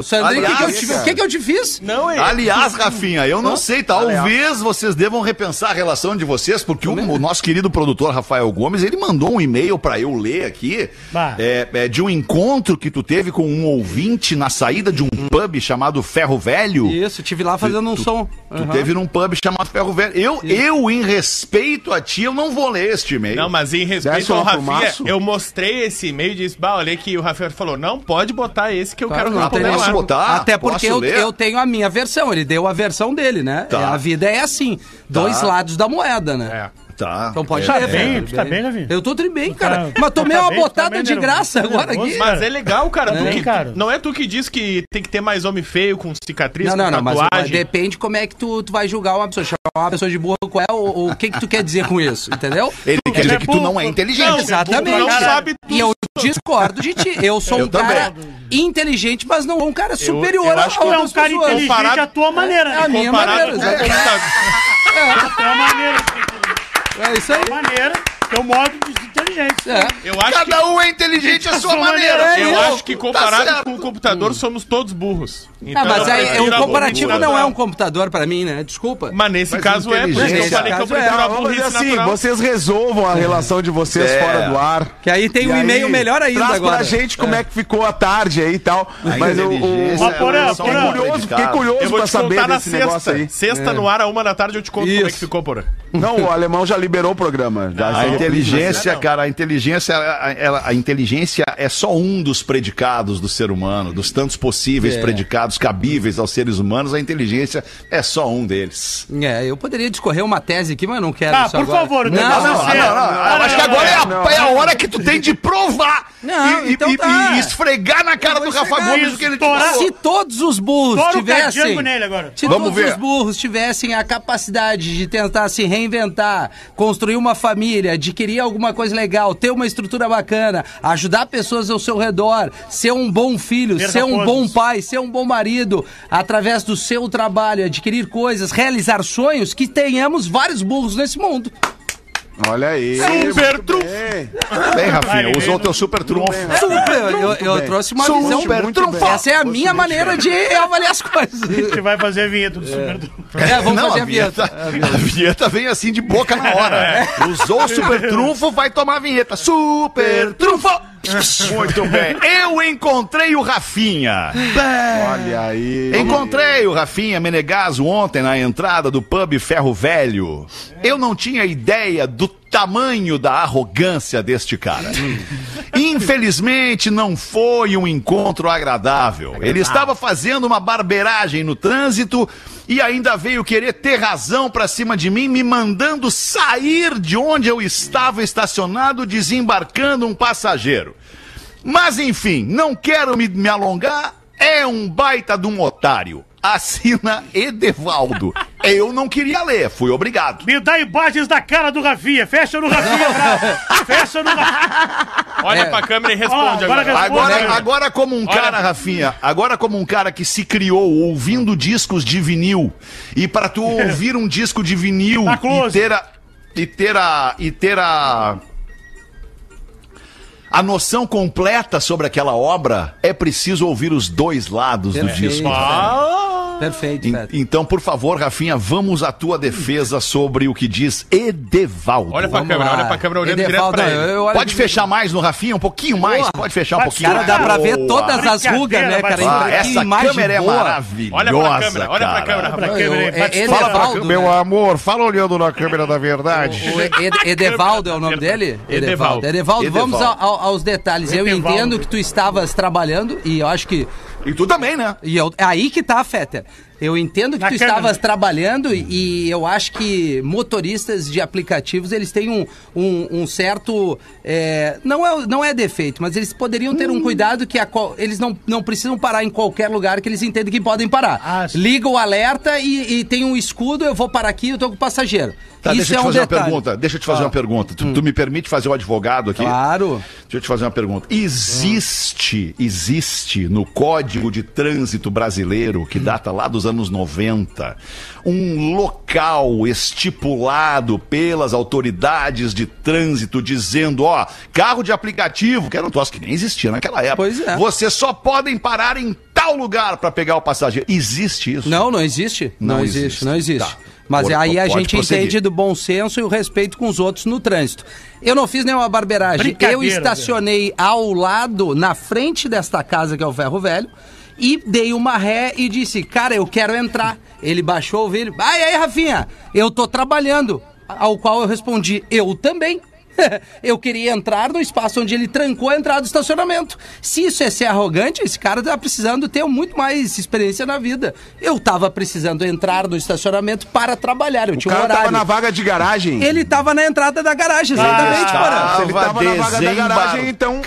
Sandrinho, o o que eu te fiz? Não, é. Aliás, Rafinha, eu não sei, talvez vocês devam repensar a relação de vocês, porque o, o nosso querido produtor Rafael Gomes, ele mandou um e-mail pra eu ler aqui, é, é, de um encontro que tu teve com um ouvinte na saída de um pub chamado Ferro Velho. Isso, tive lá fazendo um som. Tu Aham. teve num pub chamado Ferro Velho. Eu, eu, em respeito a ti, eu não vou ler este e-mail. Não, mas em respeito ao Rafinha, eu mostrei esse e-mail e disse, bah, olha que o Rafael falou, não, pode botar esse que eu Claro, quero não responder posso lá. botar? Até porque Posso eu, ler? eu tenho a minha versão, ele deu a versão dele, né? Tá. A vida é assim, dois lados da moeda, né? É. Tá. Então pode É, Tá bem, Fernando, tu tá bem, Davi? Eu tô bem, cara. Tá- Mas tomei tá uma bem, tu tá botada bem de nervoso, graça tá agora nervoso, aqui. Mas é legal, cara. É. tu Cara. Não é tu que diz que tem que ter mais homem feio, com cicatriz, Não, não, com não, mas, tatuagem. mas depende como é que tu, tu vai julgar uma pessoa. Chamar uma pessoa de burra, qual é o, o que que tu quer dizer com isso, entendeu? Ele quer dizer que tu não é burro. inteligente. Não, Exatamente. não sabe E eu discordo de ti. Eu sou Eu um cara também. inteligente, mas não um cara superior eu acho que a Tu é um cara pessoas. inteligente Comparado- à tua maneira, É a né? minha maneira, com o exatamente. computador. A tua maneira. É isso aí. Tua maneira, teu modo de inteligência. É. Eu acho que, Cada um é inteligente à sua sua maneira. maneira. eu eu- acho que Tá comparado certo. com o computador, somos todos burros. Então, Ah, mas eu aí, o comparativo não é um computador pra mim, né? Desculpa. Mas nesse Mas caso é, por isso que eu falei que eu é. prefiro a burrice assim, natural. vocês resolvam a relação de vocês É. fora do ar. Que aí tem E um e-mail aí, melhor ainda traz agora. pra gente como é. que ficou a tarde aí e tal. Mas é porém, um curioso, fiquei curioso Eu vou pra saber desse negócio sexta. aí. Sexta no ar, a uma da tarde, eu te conto como é que ficou, porra. Não, o alemão já liberou o programa. Já A é inteligência. Cara, a inteligência, a, ela- a inteligência é só um dos predicados do ser humano, dos tantos possíveis É. predicados cabíveis aos seres humanos, a inteligência é só um deles. É, eu poderia discorrer uma tese aqui, mas não quero Ah, isso por agora. favor, não, não, é Ah, sério. não, não, eu acho que agora é a, não. é a hora que tu tem de provar Não, e, então e- tá. e esfregar na cara do Rafa Gomes o que ele te falou. Se todos os burros tivessem. nele agora. Se Vamos todos ver. os burros tivessem a capacidade de tentar se reinventar, construir uma família, adquirir alguma coisa legal, ter uma estrutura bacana, ajudar pessoas ao seu redor, ser um bom filho, ser um bom pai, ser um bom marido, através do seu trabalho, adquirir coisas, realizar sonhos, que tenhamos vários burros nesse mundo. Olha aí. Super trunfo. bem. Rafinha, usou ele- teu super trunfo. Super, eu, eu trouxe uma Super visão. muito trunfo. Essa é a minha maneira de avaliar as coisas. A gente vai fazer a vinheta do Super Trunfo. É, vamos Não, fazer a a vinheta. vinheta, a vinheta vem assim de boca na hora. Usou o super trunfo, vai tomar a vinheta. Super trunfo! Muito bem. Eu encontrei o Rafinha. Olha aí. Encontrei o Rafinha Menegaso ontem na entrada do pub Ferro Velho. Eu não tinha ideia do tamanho da arrogância deste cara. Infelizmente, não foi um encontro agradável. Ele estava fazendo uma barbeiragem no trânsito e ainda veio querer ter razão pra cima de mim, me mandando sair de onde eu estava estacionado, desembarcando um passageiro. Mas enfim, não quero me, me alongar. É um baita de um otário. Assina Edevaldo. Eu não queria ler, fui obrigado. Me dá imagens da cara do Rafinha. Fecha no Rafinha, bravo. Fecha no Rafinha. Olha É. pra câmera e responde Ó, agora agora. responde. Agora, Olha. agora como um Olha. cara, Rafinha, agora como um cara que se criou ouvindo discos de vinil, e pra tu ouvir um disco de vinil Tá e ter a e ter a e ter a a noção completa sobre aquela obra, é preciso ouvir os dois lados do Perfeito. disco. Perfeito, Beto. Então, por favor, Rafinha, vamos à tua defesa sobre o que diz Edevaldo. Olha pra Vamos câmera, lá. olha pra câmera olhando Edevaldo, direto pra eu- ele. eu olho Pode de- fechar mais no Rafinha, um pouquinho mais, Boa. pode fechar um pouquinho. Cara, dá pra ver Boa. todas as rugas, né, cara? Ah, Que essa imagem câmera é boa. maravilhosa. Olha pra câmera, olha pra câmera, Pra Rafa. câmera É- é Fala pra Meu né? amor, fala olhando na câmera da verdade. O Ed- Edevaldo é o nome dele? Edevaldo. Edevaldo, vamos aos detalhes. Eu entendo que tu estavas trabalhando e eu acho que E tu também, né? E eu, é aí que tá, Fetter. Eu entendo que Na tu câmera. estavas trabalhando e eu acho que motoristas de aplicativos eles têm um, um, um certo. é, não, é, não é defeito, mas eles poderiam ter um cuidado que a eles não, não precisam parar em qualquer lugar que eles entendem que podem parar. Ah. Liga o alerta e, e tem um escudo, eu vou parar aqui, eu tô com o passageiro. Tá, Isso deixa eu é te um fazer uma detalhe. pergunta. Deixa eu te fazer uma pergunta. Tu, tu me permite fazer o advogado aqui? Claro. Deixa eu te fazer uma pergunta. Existe, existe no Código de Trânsito Brasileiro, que data lá dos anos 90, um local estipulado pelas autoridades de trânsito dizendo, ó, carro de aplicativo, que era um troço que nem existia naquela época. Pois é. Vocês só podem parar em tal lugar para pegar o passageiro. Existe isso? Não, não existe. Não, Não existe, existe. não existe. Tá. Mas Pode- aí a gente prosseguir. entende do bom senso e o respeito com os outros no trânsito. Eu não fiz nenhuma barbeiragem. Eu estacionei ao lado, na frente desta casa que é o Ferro Velho, e dei uma ré e disse, cara, eu quero entrar. Ele baixou o vídeo. Ai, aí, Rafinha, eu tô trabalhando. Ao qual eu respondi, eu também. eu queria entrar no espaço onde ele trancou a entrada do estacionamento. Se isso é ser arrogante, esse cara tá precisando ter muito mais experiência na vida. Eu tava precisando entrar no estacionamento para trabalhar. Eu O tinha um cara horário. tava na vaga de garagem. Ele tava na entrada da garagem, exatamente, Porã. Se ele tava na vaga da garagem, então-.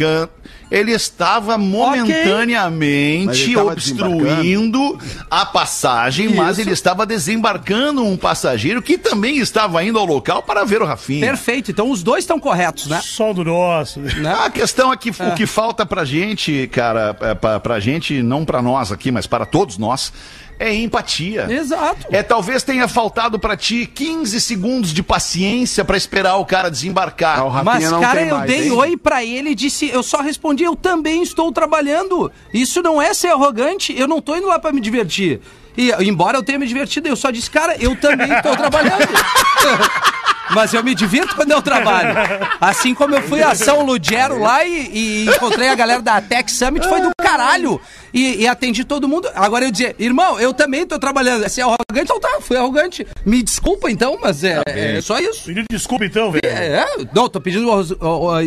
Ele estava momentaneamente Mas ele obstruindo a passagem, mas Isso. ele estava desembarcando um passageiro que também estava indo ao local para ver o Rafinha. Perfeito. Então os dois estão corretos, né? Sol do nosso. Né? A questão é que o que falta pra gente, cara, é pra, pra gente, não pra nós aqui, mas para todos nós, é empatia. Exato. É, talvez tenha faltado pra ti 15 segundos de paciência pra esperar o cara desembarcar. Ah, o Rafinha Mas, não cara, tem eu mais, dei hein? oi pra ele e disse, eu só respondi, eu também estou trabalhando. Isso não é ser arrogante, eu não tô indo lá pra me divertir. E, embora eu tenha me divertido, eu só disse, cara, eu também estou trabalhando. Mas eu me divirto quando eu trabalho. Assim como eu fui a São Lugero lá e, e encontrei a galera da Tech Summit, foi do caralho. E, e atendi todo mundo. Agora eu dizer, irmão, eu também estou trabalhando. Se é arrogante, então tá, fui arrogante. Me desculpa então, mas é, é só isso. Pedindo desculpa então, velho. É, não, tô pedindo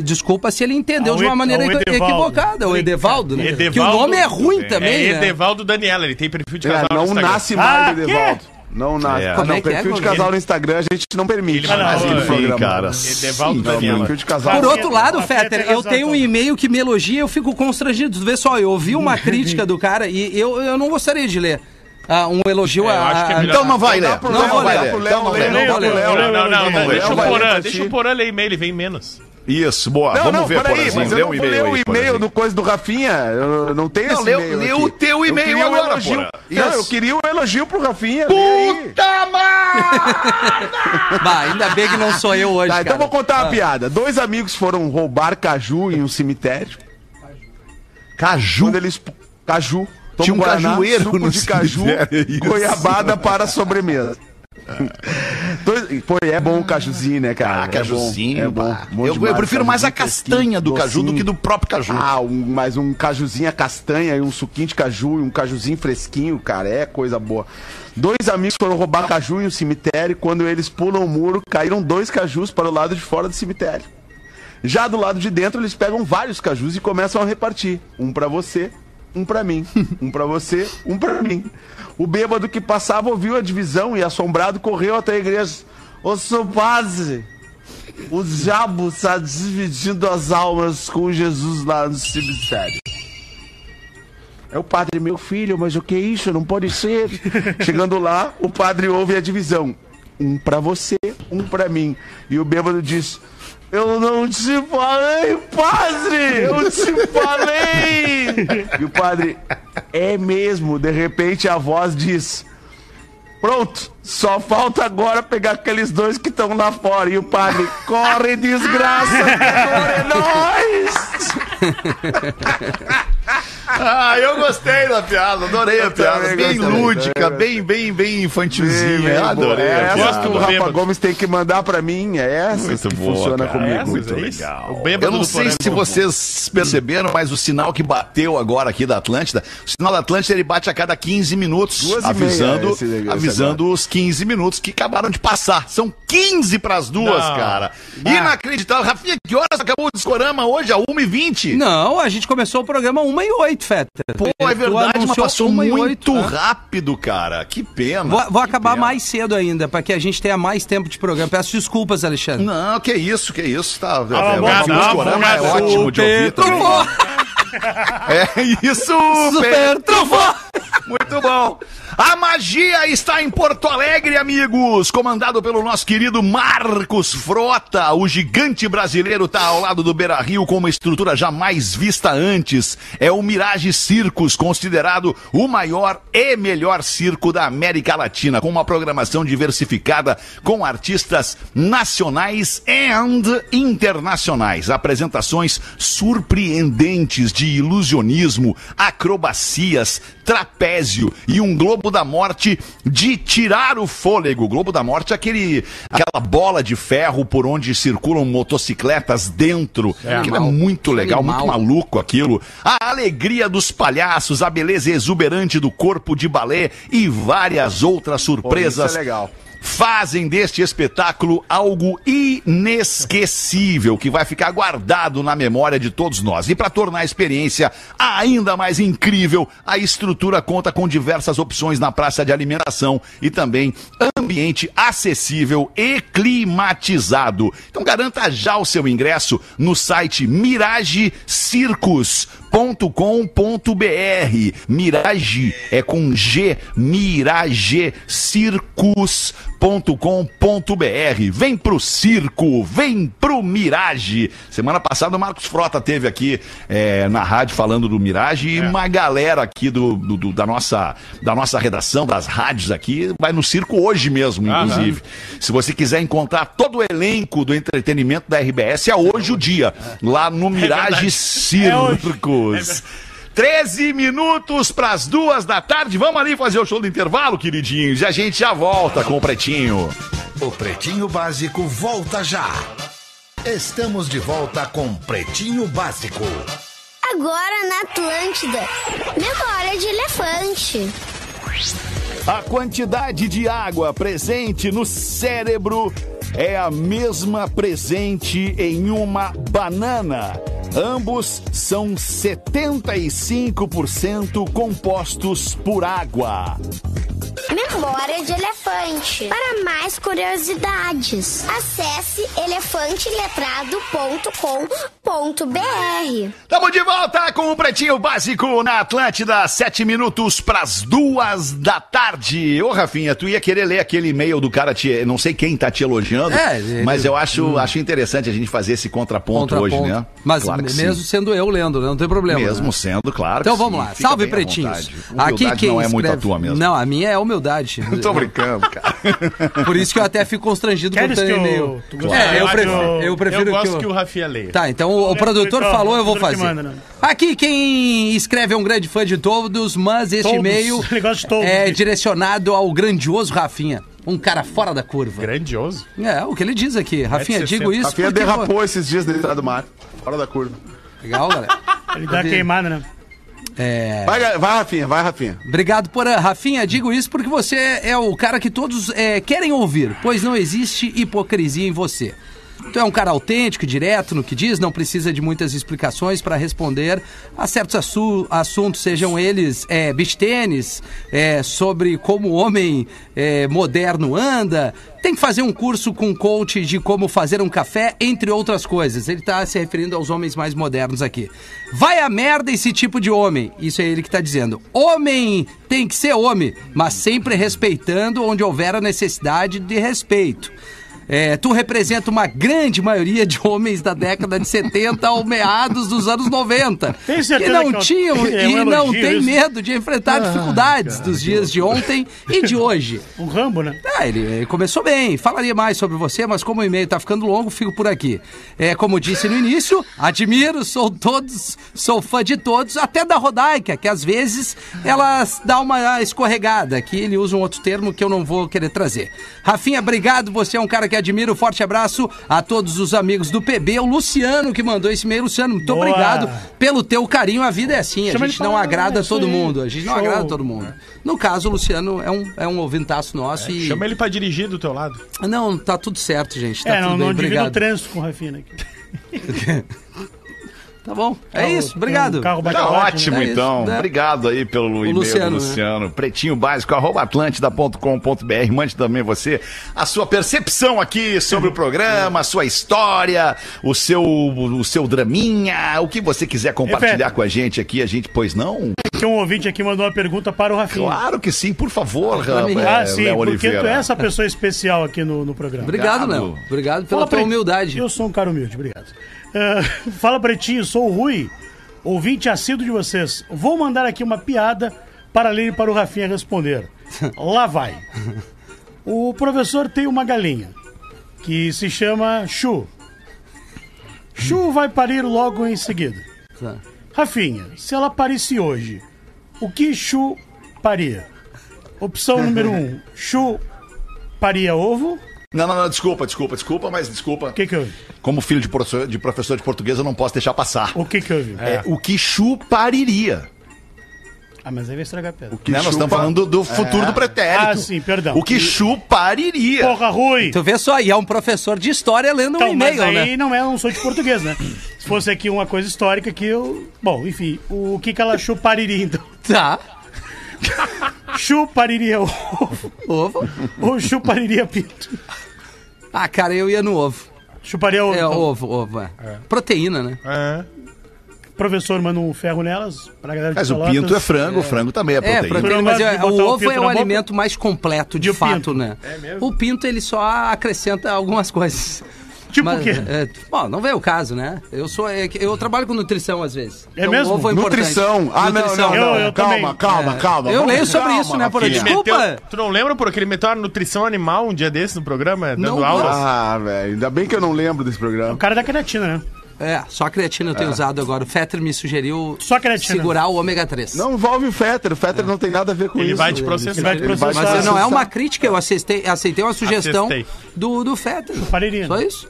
desculpa se ele entendeu Ao de uma maneira Edevaldo. equivocada, o Edevaldo, né? Edevaldo- que o nome é ruim também, É né? Edevaldo Daniela, ele tem perfil de É, casal no não nasce mais, Ah? Edevaldo. Não nasce. É. Como não, é que é, perfil de casal no Instagram a gente não permite. Ele não, mais não, no sim, programa. cara. Daniela. perfil de casal. Por outro lado, Fetter, eu tenho um e-mail que me elogia eu fico constrangido. Vê só, eu ouvi uma crítica do cara e eu, eu não gostaria de ler. ah, um elogio É, a. acho que é Então não vai Dá ler. Não dá ler. Então não não Não, deixa o vai Porã, deixa o Porã ler e-mail, ele vem menos. Isso, boa. Não, Vamos não, ver, peraí, Porazinho. mas eu Lê não um e-mail ler o e-mail do coisa do Rafinha. Eu não tenho Não, esse lê- e-mail lê o teu e-mail eu um agora, elogio. Porã. Não, eu queria um elogio pro Rafinha. lê. Puta merda! Bah, ainda bem que não sou eu hoje. Tá, então vou contar uma Ah. piada. Dois amigos foram roubar caju em um cemitério. Caju. Quando eles. Caju. Toma Tinha um Guaraná, cajueiro suco no de caju, cemitério, é goiabada para a sobremesa. Pô, é bom o cajuzinho, né, cara? Ah, cajuzinho. É bom. É bom eu, demais, eu prefiro mais a castanha do fresquinho, caju do docinho. que do próprio caju. Ah, um, mais um cajuzinho a castanha e um suquinho de caju e um cajuzinho fresquinho, cara, é coisa boa. Dois amigos foram roubar caju em um cemitério quando eles pulam o muro, caíram dois cajus para o lado de fora do cemitério. Já do lado de dentro, eles pegam vários cajus e começam a repartir. Um pra você, um pra mim. Um pra você, um pra mim. O bêbado que passava ouviu a divisão e, assombrado, correu até a igreja. Ô, seu padre, o diabo está dividindo as almas com Jesus lá no cemitério. É o padre, meu filho, mas o que é isso? Não pode ser. Chegando lá, o padre ouve a divisão. Um pra você, um pra mim. E o bêbado diz: Eu não te falei, padre! Eu te falei! E o padre, é mesmo. De repente a voz diz: Pronto, só falta agora pegar aqueles dois que estão lá fora. E o padre, corre, desgraça, agora é nós! Ah, eu gostei da piada, adorei a Eu piada. também Bem gostei, lúdica, também bem, bem, bem infantilzinha. Bem, bem adorei. a É essa piada. que o do Rafa bêbado. Gomes tem que mandar pra mim. É essa Muito que boa, funciona cara. comigo. Muito é isso. legal. Eu não sei se é bom. vocês perceberam, mas o sinal que bateu agora aqui da Atlântida, o sinal da Atlântida ele bate a cada 15 minutos, Duas avisando, meia, avisando os 15 minutos que acabaram de passar. São 15 pras duas, Não. cara. Inacreditável. Rafinha, que horas acabou o discorama hoje? A 1h20? Não, a gente começou o programa 1 8, Fetter? Pô, é verdade, mas passou muito oito, né? rápido, cara. Que pena. Vou, vou que acabar pena. mais cedo ainda, para que a gente tenha mais tempo de programa. Peço desculpas, Alexandre. Não, que isso, que isso. Tá, bom, é, tá o bom, Discorama é tá ótimo de ouvir também. É isso, Super trufo! Muito bom. A magia está em Porto Alegre, amigos. Comandado pelo nosso querido Marcos Frota. O gigante brasileiro está ao lado do Beira Rio com uma estrutura jamais vista antes. É o Mirage Circus, considerado o maior e melhor circo da América Latina, com uma programação diversificada com artistas nacionais and internacionais. Apresentações surpreendentes de ilusionismo, acrobacias, trapézio e um globo da morte de tirar o fôlego. O globo da morte é aquele, aquela bola de ferro por onde circulam motocicletas dentro. aquilo é Animal. muito legal, Animal. muito maluco aquilo. A alegria dos palhaços, a beleza exuberante do corpo de balé e várias outras surpresas isso é legal. Fazem deste espetáculo algo inesquecível que vai ficar guardado na memória de todos nós. E para tornar a experiência ainda mais incrível, a estrutura conta com diversas opções na praça de alimentação e também ambiente acessível e climatizado. Então garanta já o seu ingresso no site miragecircus.com.br. Mirage é com G, Mirage Circus.com.br. Vem pro circo, vem pro Mirage. Semana passada o Marcos Frota teve aqui eh, na rádio falando do Mirage e uma galera aqui do, do- do- da, nossa, da nossa redação, das rádios aqui, vai no circo hoje mesmo, inclusive. Se você quiser encontrar todo o elenco do entretenimento da RBS, é hoje o dia, lá no Mirage Circus. 13 minutos para as duas da tarde. Vamos ali fazer o show do intervalo, queridinhos. E a gente já volta com o Pretinho. O Pretinho Básico volta já. Estamos de volta com Pretinho Básico. Agora na Atlântida. Memória de elefante. A quantidade de água presente no cérebro é a mesma presente em uma banana. Ambos são 75% compostos por água. Memória de elefante. Para mais curiosidades, acesse elefanteletrado.com.br. Tamo de volta com o Pretinho Básico na Atlântida, sete minutos pras duas da tarde. Ô, Rafinha, tu ia querer ler aquele e-mail do cara, te, não sei quem tá te elogiando, É, ele- mas eu acho, acho interessante a gente fazer esse contraponto, hoje, né? Mas Claro que mesmo sim. sendo eu lendo, né? não tem problema. Mesmo né? sendo, claro. Então que vamos sim. lá. Fica Salve, pretinhos. Aqui quem não é muito a escreve- tua mesmo. Não, a minha é humildade. Tô brincando, cara. Por isso que eu até fico constrangido Queres botando que eu- e-mail. tu gostaria É, eu que prefiro, eu- eu prefiro eu gosto que que, eu... o Rafinha leia. Tá, então o, o produtor então, falou, eu vou fazer. que manda, né? Aqui quem escreve é um grande fã de todos, mas este e-mail é direcionado ao grandioso Rafinha. Um cara fora da curva. Grandioso. É, o que ele diz aqui. Rafinha, 1,60. digo isso Rafinha porque... derrapou esses dias entrada do mar. Fora da curva. Legal, galera. Ele dá queimada, né? É... Vai, vai, Rafinha, vai, Rafinha. Obrigado por Rafinha, digo isso porque você é o cara que todos é, querem ouvir, pois não existe hipocrisia em você. Tu é um cara autêntico, direto no que diz, não precisa de muitas explicações para responder a certos assu- assuntos, sejam eles é, beach tênis, é, sobre como o homem é, moderno anda. Tem que fazer um curso com coach de como fazer um café, entre outras coisas. Ele está se referindo aos homens mais modernos aqui. Vai a merda esse tipo de homem. Isso é ele que está dizendo. Homem tem que ser homem, mas sempre respeitando onde houver a necessidade de respeito. É, tu representa uma grande maioria de homens da década de 70 ao meados dos anos 90. Tem que não que eu- tinham é um e não tem isso? medo de enfrentar dificuldades dos dias de ontem e de hoje. O Rambo, né? Ah, ele, ele começou bem. Falaria mais sobre você, mas como o e-mail tá ficando longo, fico por aqui. É, como disse no início, admiro, sou todos, sou fã de todos, até da Rodaica, que às vezes ela dá uma escorregada. Aqui ele usa um outro termo que eu não vou querer trazer. Rafinha, obrigado. Você é um cara que admiro. Forte abraço a todos os amigos do PB. O Luciano que mandou esse e-mail. Luciano, muito Boa. obrigado pelo teu carinho. A vida é assim. A Chama gente não agrada isso todo aí. mundo. A gente não Show. agrada todo mundo. No caso, o Luciano é um, é um ouvintaço nosso e. Chama ele pra dirigir do teu lado. Não, tá tudo certo, gente. Tá é, tudo não, bem, não divida o obrigado. trânsito com o Rafinha aqui. Tá bom. É Carro- isso. Obrigado. um carro Tá ótimo, É isso, então. né? Obrigado aí pelo e-mail Luciano, do né? Luciano. Pretinho básico, arroba atlântida.com.br. Mande também você a sua percepção aqui sobre o programa, a sua história, o seu, o seu draminha, o que você quiser compartilhar Repete. com a gente aqui. A gente, pois não? Tem um ouvinte aqui mandou uma pergunta para o Rafinha. Claro que sim, por favor, é, Ah, sim, Léo porque Oliveira. tu é essa pessoa especial aqui no, no programa. Obrigado. Léo. Obrigado pela Fala, tua humildade. Eu sou um cara humilde, obrigado. Ah, fala, Pretinho, sou o Rui, ouvinte assíduo de vocês. Vou mandar aqui uma piada para ler e para o Rafinha responder. Lá vai. O professor tem uma galinha que se chama Chu. Chu vai parir logo em seguida. Tá. Rafinha, se ela parisse hoje, o que Chu paria? Opção número um, Chu paria ovo. Não, não, não, desculpa, desculpa, desculpa, mas desculpa. O que que houve? Como filho de professor, de professor de português, eu não posso deixar passar. O que que houve? É, o que chupariria. Ah, mas aí vai estragar a pedra. Que Né? Nós chupa- estamos falando do, futuro do pretérito. Ah, sim, perdão. O que chupariria. Porra, Rui! Tu vê só, e é um professor de história lendo um Então, mas e-mail, aí né? não é, eu não sou de português, né? Se fosse aqui uma coisa histórica que eu... Bom, enfim, o que que ela chupariria, então? Tá. Chupariria ovo Ovo. ou chupariria pinto? Ah, cara, eu ia no ovo. Chuparia ovo. É, então. ovo, ovo, é. Proteína, né? É. Professor manda um ferro nelas pra galera de Mas o pinto é frango, o frango também é É, proteína. proteína, não mas é- de o o ovo pinto é o boca? alimento mais completo, de E o fato, pinto? né? É mesmo? O pinto, ele só acrescenta algumas coisas. Tipo Mas, o quê? é, bom, não vem o caso, né? Eu sou, é eu trabalho com nutrição às vezes. É mesmo? O ovo é importante. Nutrição. Ah, não, Nutrição. não, Eu- não. eu calma, também. calma, É. calma. Eu leio sobre calma, isso, né, por. Desculpa. Meteu- tu não lembra porque ele meteu a nutrição animal um dia desse no programa, dando Não, aulas? Ah, velho, ainda bem que eu não lembro desse O programa. cara da creatina, né? É, só a creatina eu tenho usado agora. O Fetter me sugeriu Só creatina. segurar o ômega 3. Não envolve o Fetter, o Fetter não tem nada a ver com Ele isso. vai te processar. Ele vai te processar. Mas não é uma crítica, eu aceitei, aceitei uma sugestão Acestei. do, do Fetter. Só isso.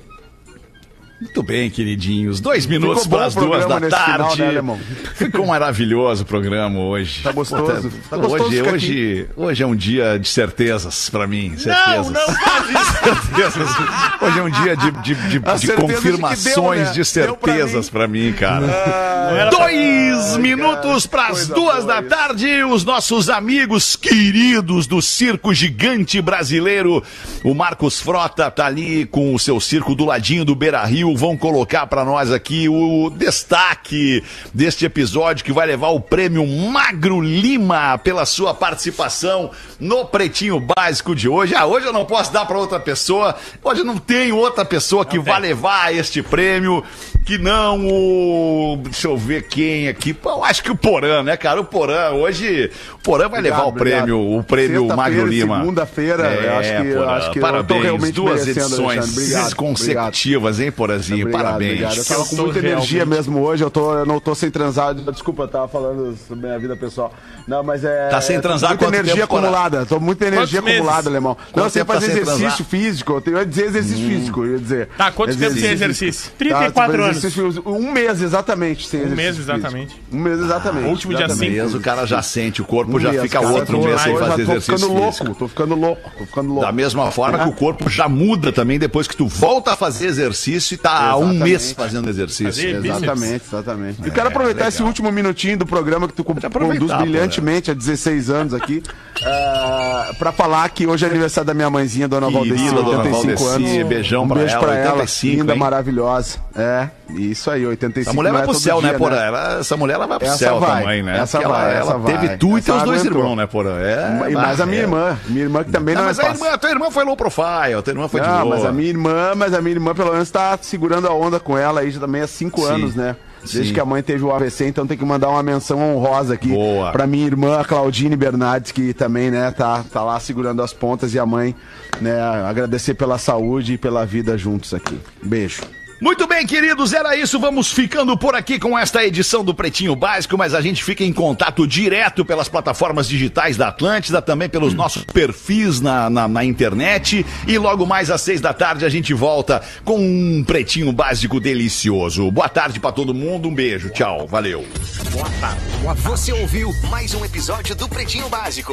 Muito bem, queridinhos. Dois minutos para as duas da nesse final, tarde. né? Ficou maravilhoso o programa hoje. Tá gostoso. Tá Hoje, gostoso ficar hoje, hoje é um dia de certezas para mim. Certezas. Não, não certezas. Hoje é um dia de, de, de- de confirmações deu, né? de certezas para mim, cara. era Dois minutos para as duas da isso. tarde, os nossos amigos queridos do circo gigante brasileiro. O Marcos Frota tá ali com o seu circo do ladinho do Beira Rio. Vão colocar para nós aqui o destaque deste episódio que vai levar o prêmio Magro Lima pela sua participação no Pretinho Básico de hoje. Ah, hoje eu não posso dar para outra pessoa. Hoje não tem outra pessoa que vai levar este prêmio que não o. Deixa eu ver quem aqui. Eu acho que o Porã, né, cara? O Porã, hoje. O Porã vai levar o Obrigado, prêmio, obrigado. o prêmio Sexta-feira, Magro Lima. segunda-feira, eu acho que- eu Porã, acho que eu tô parabéns. realmente Duas edições Alexandre. Obrigado, consecutivas, hein, Porazinho? Obrigado, parabéns. obrigado. Eu tava com muita energia realmente- mesmo hoje, eu, tô, eu não tô sem transar. Desculpa, eu tava falando sobre minha vida pessoal. Não, mas é. Tá sem é, transar quanto energia tempo, acumulada. Tô muita energia Quantos meses? acumulada, alemão. Não, Quanto sem tempo tá fazer sem exercício transar? físico. Eu, tenho, eu ia dizer exercício físico, eu ia dizer. Tá, quanto tempo sem exercício? 34 Tá, anos. Um mês exatamente sem Um mês, físico. exatamente. Um mês exatamente. O último dia exatamente. cinco. Mês, o cara já sente, o corpo Um já mês, fica cara, outro mês sem eu já fazer tô exercício ficando físico. louco, tô ficando louco, tô ficando louco. Da mesma forma que o corpo já muda também depois que tu volta a fazer exercício e tá há um Exatamente. mês fazendo exercício. Exatamente, exatamente. Eu quero aproveitar esse último minutinho do programa que tu conduz brilhantemente há 16 anos aqui, ah, pra falar que hoje é aniversário da minha mãezinha, Dona Valdeci, Dona 85 Valdeci, anos. beijão um pra beijo ela, pra ela, 85, linda, hein? maravilhosa. É, isso aí, 85 Essa mulher vai é pro céu, dia, né, Porã? Ela- essa mulher ela vai pro Essa céu vai, também, né? essa Porque vai, ela, essa ela teve vai. tu e Essa teus dois aguentou. irmãos, né, Porã? É, E mais a minha é. irmã, minha irmã que também Não, não, mas é a fácil. irmã, a tua irmã foi low profile, a tua irmã foi de Não, boa. mas a minha irmã, mas a minha irmã pelo menos tá segurando a onda com ela aí já também há cinco Sim. anos, né? Desde Sim. que a mãe teve o AVC, então tem que mandar uma menção honrosa aqui Boa. pra minha irmã, a Claudine Bernardes, que também, né, tá, tá lá segurando as pontas e a mãe, né, agradecer pela saúde e pela vida juntos aqui. Beijo. Muito bem, queridos, era isso. Vamos ficando por aqui com esta edição do Pretinho Básico, mas a gente fica em contato direto pelas plataformas digitais da Atlântida, também pelos nossos perfis na, na, na internet. E logo mais às seis da tarde a gente volta com um Pretinho Básico delicioso. Boa tarde pra todo mundo, um beijo, tchau, valeu. Você ouviu mais um episódio do Pretinho Básico.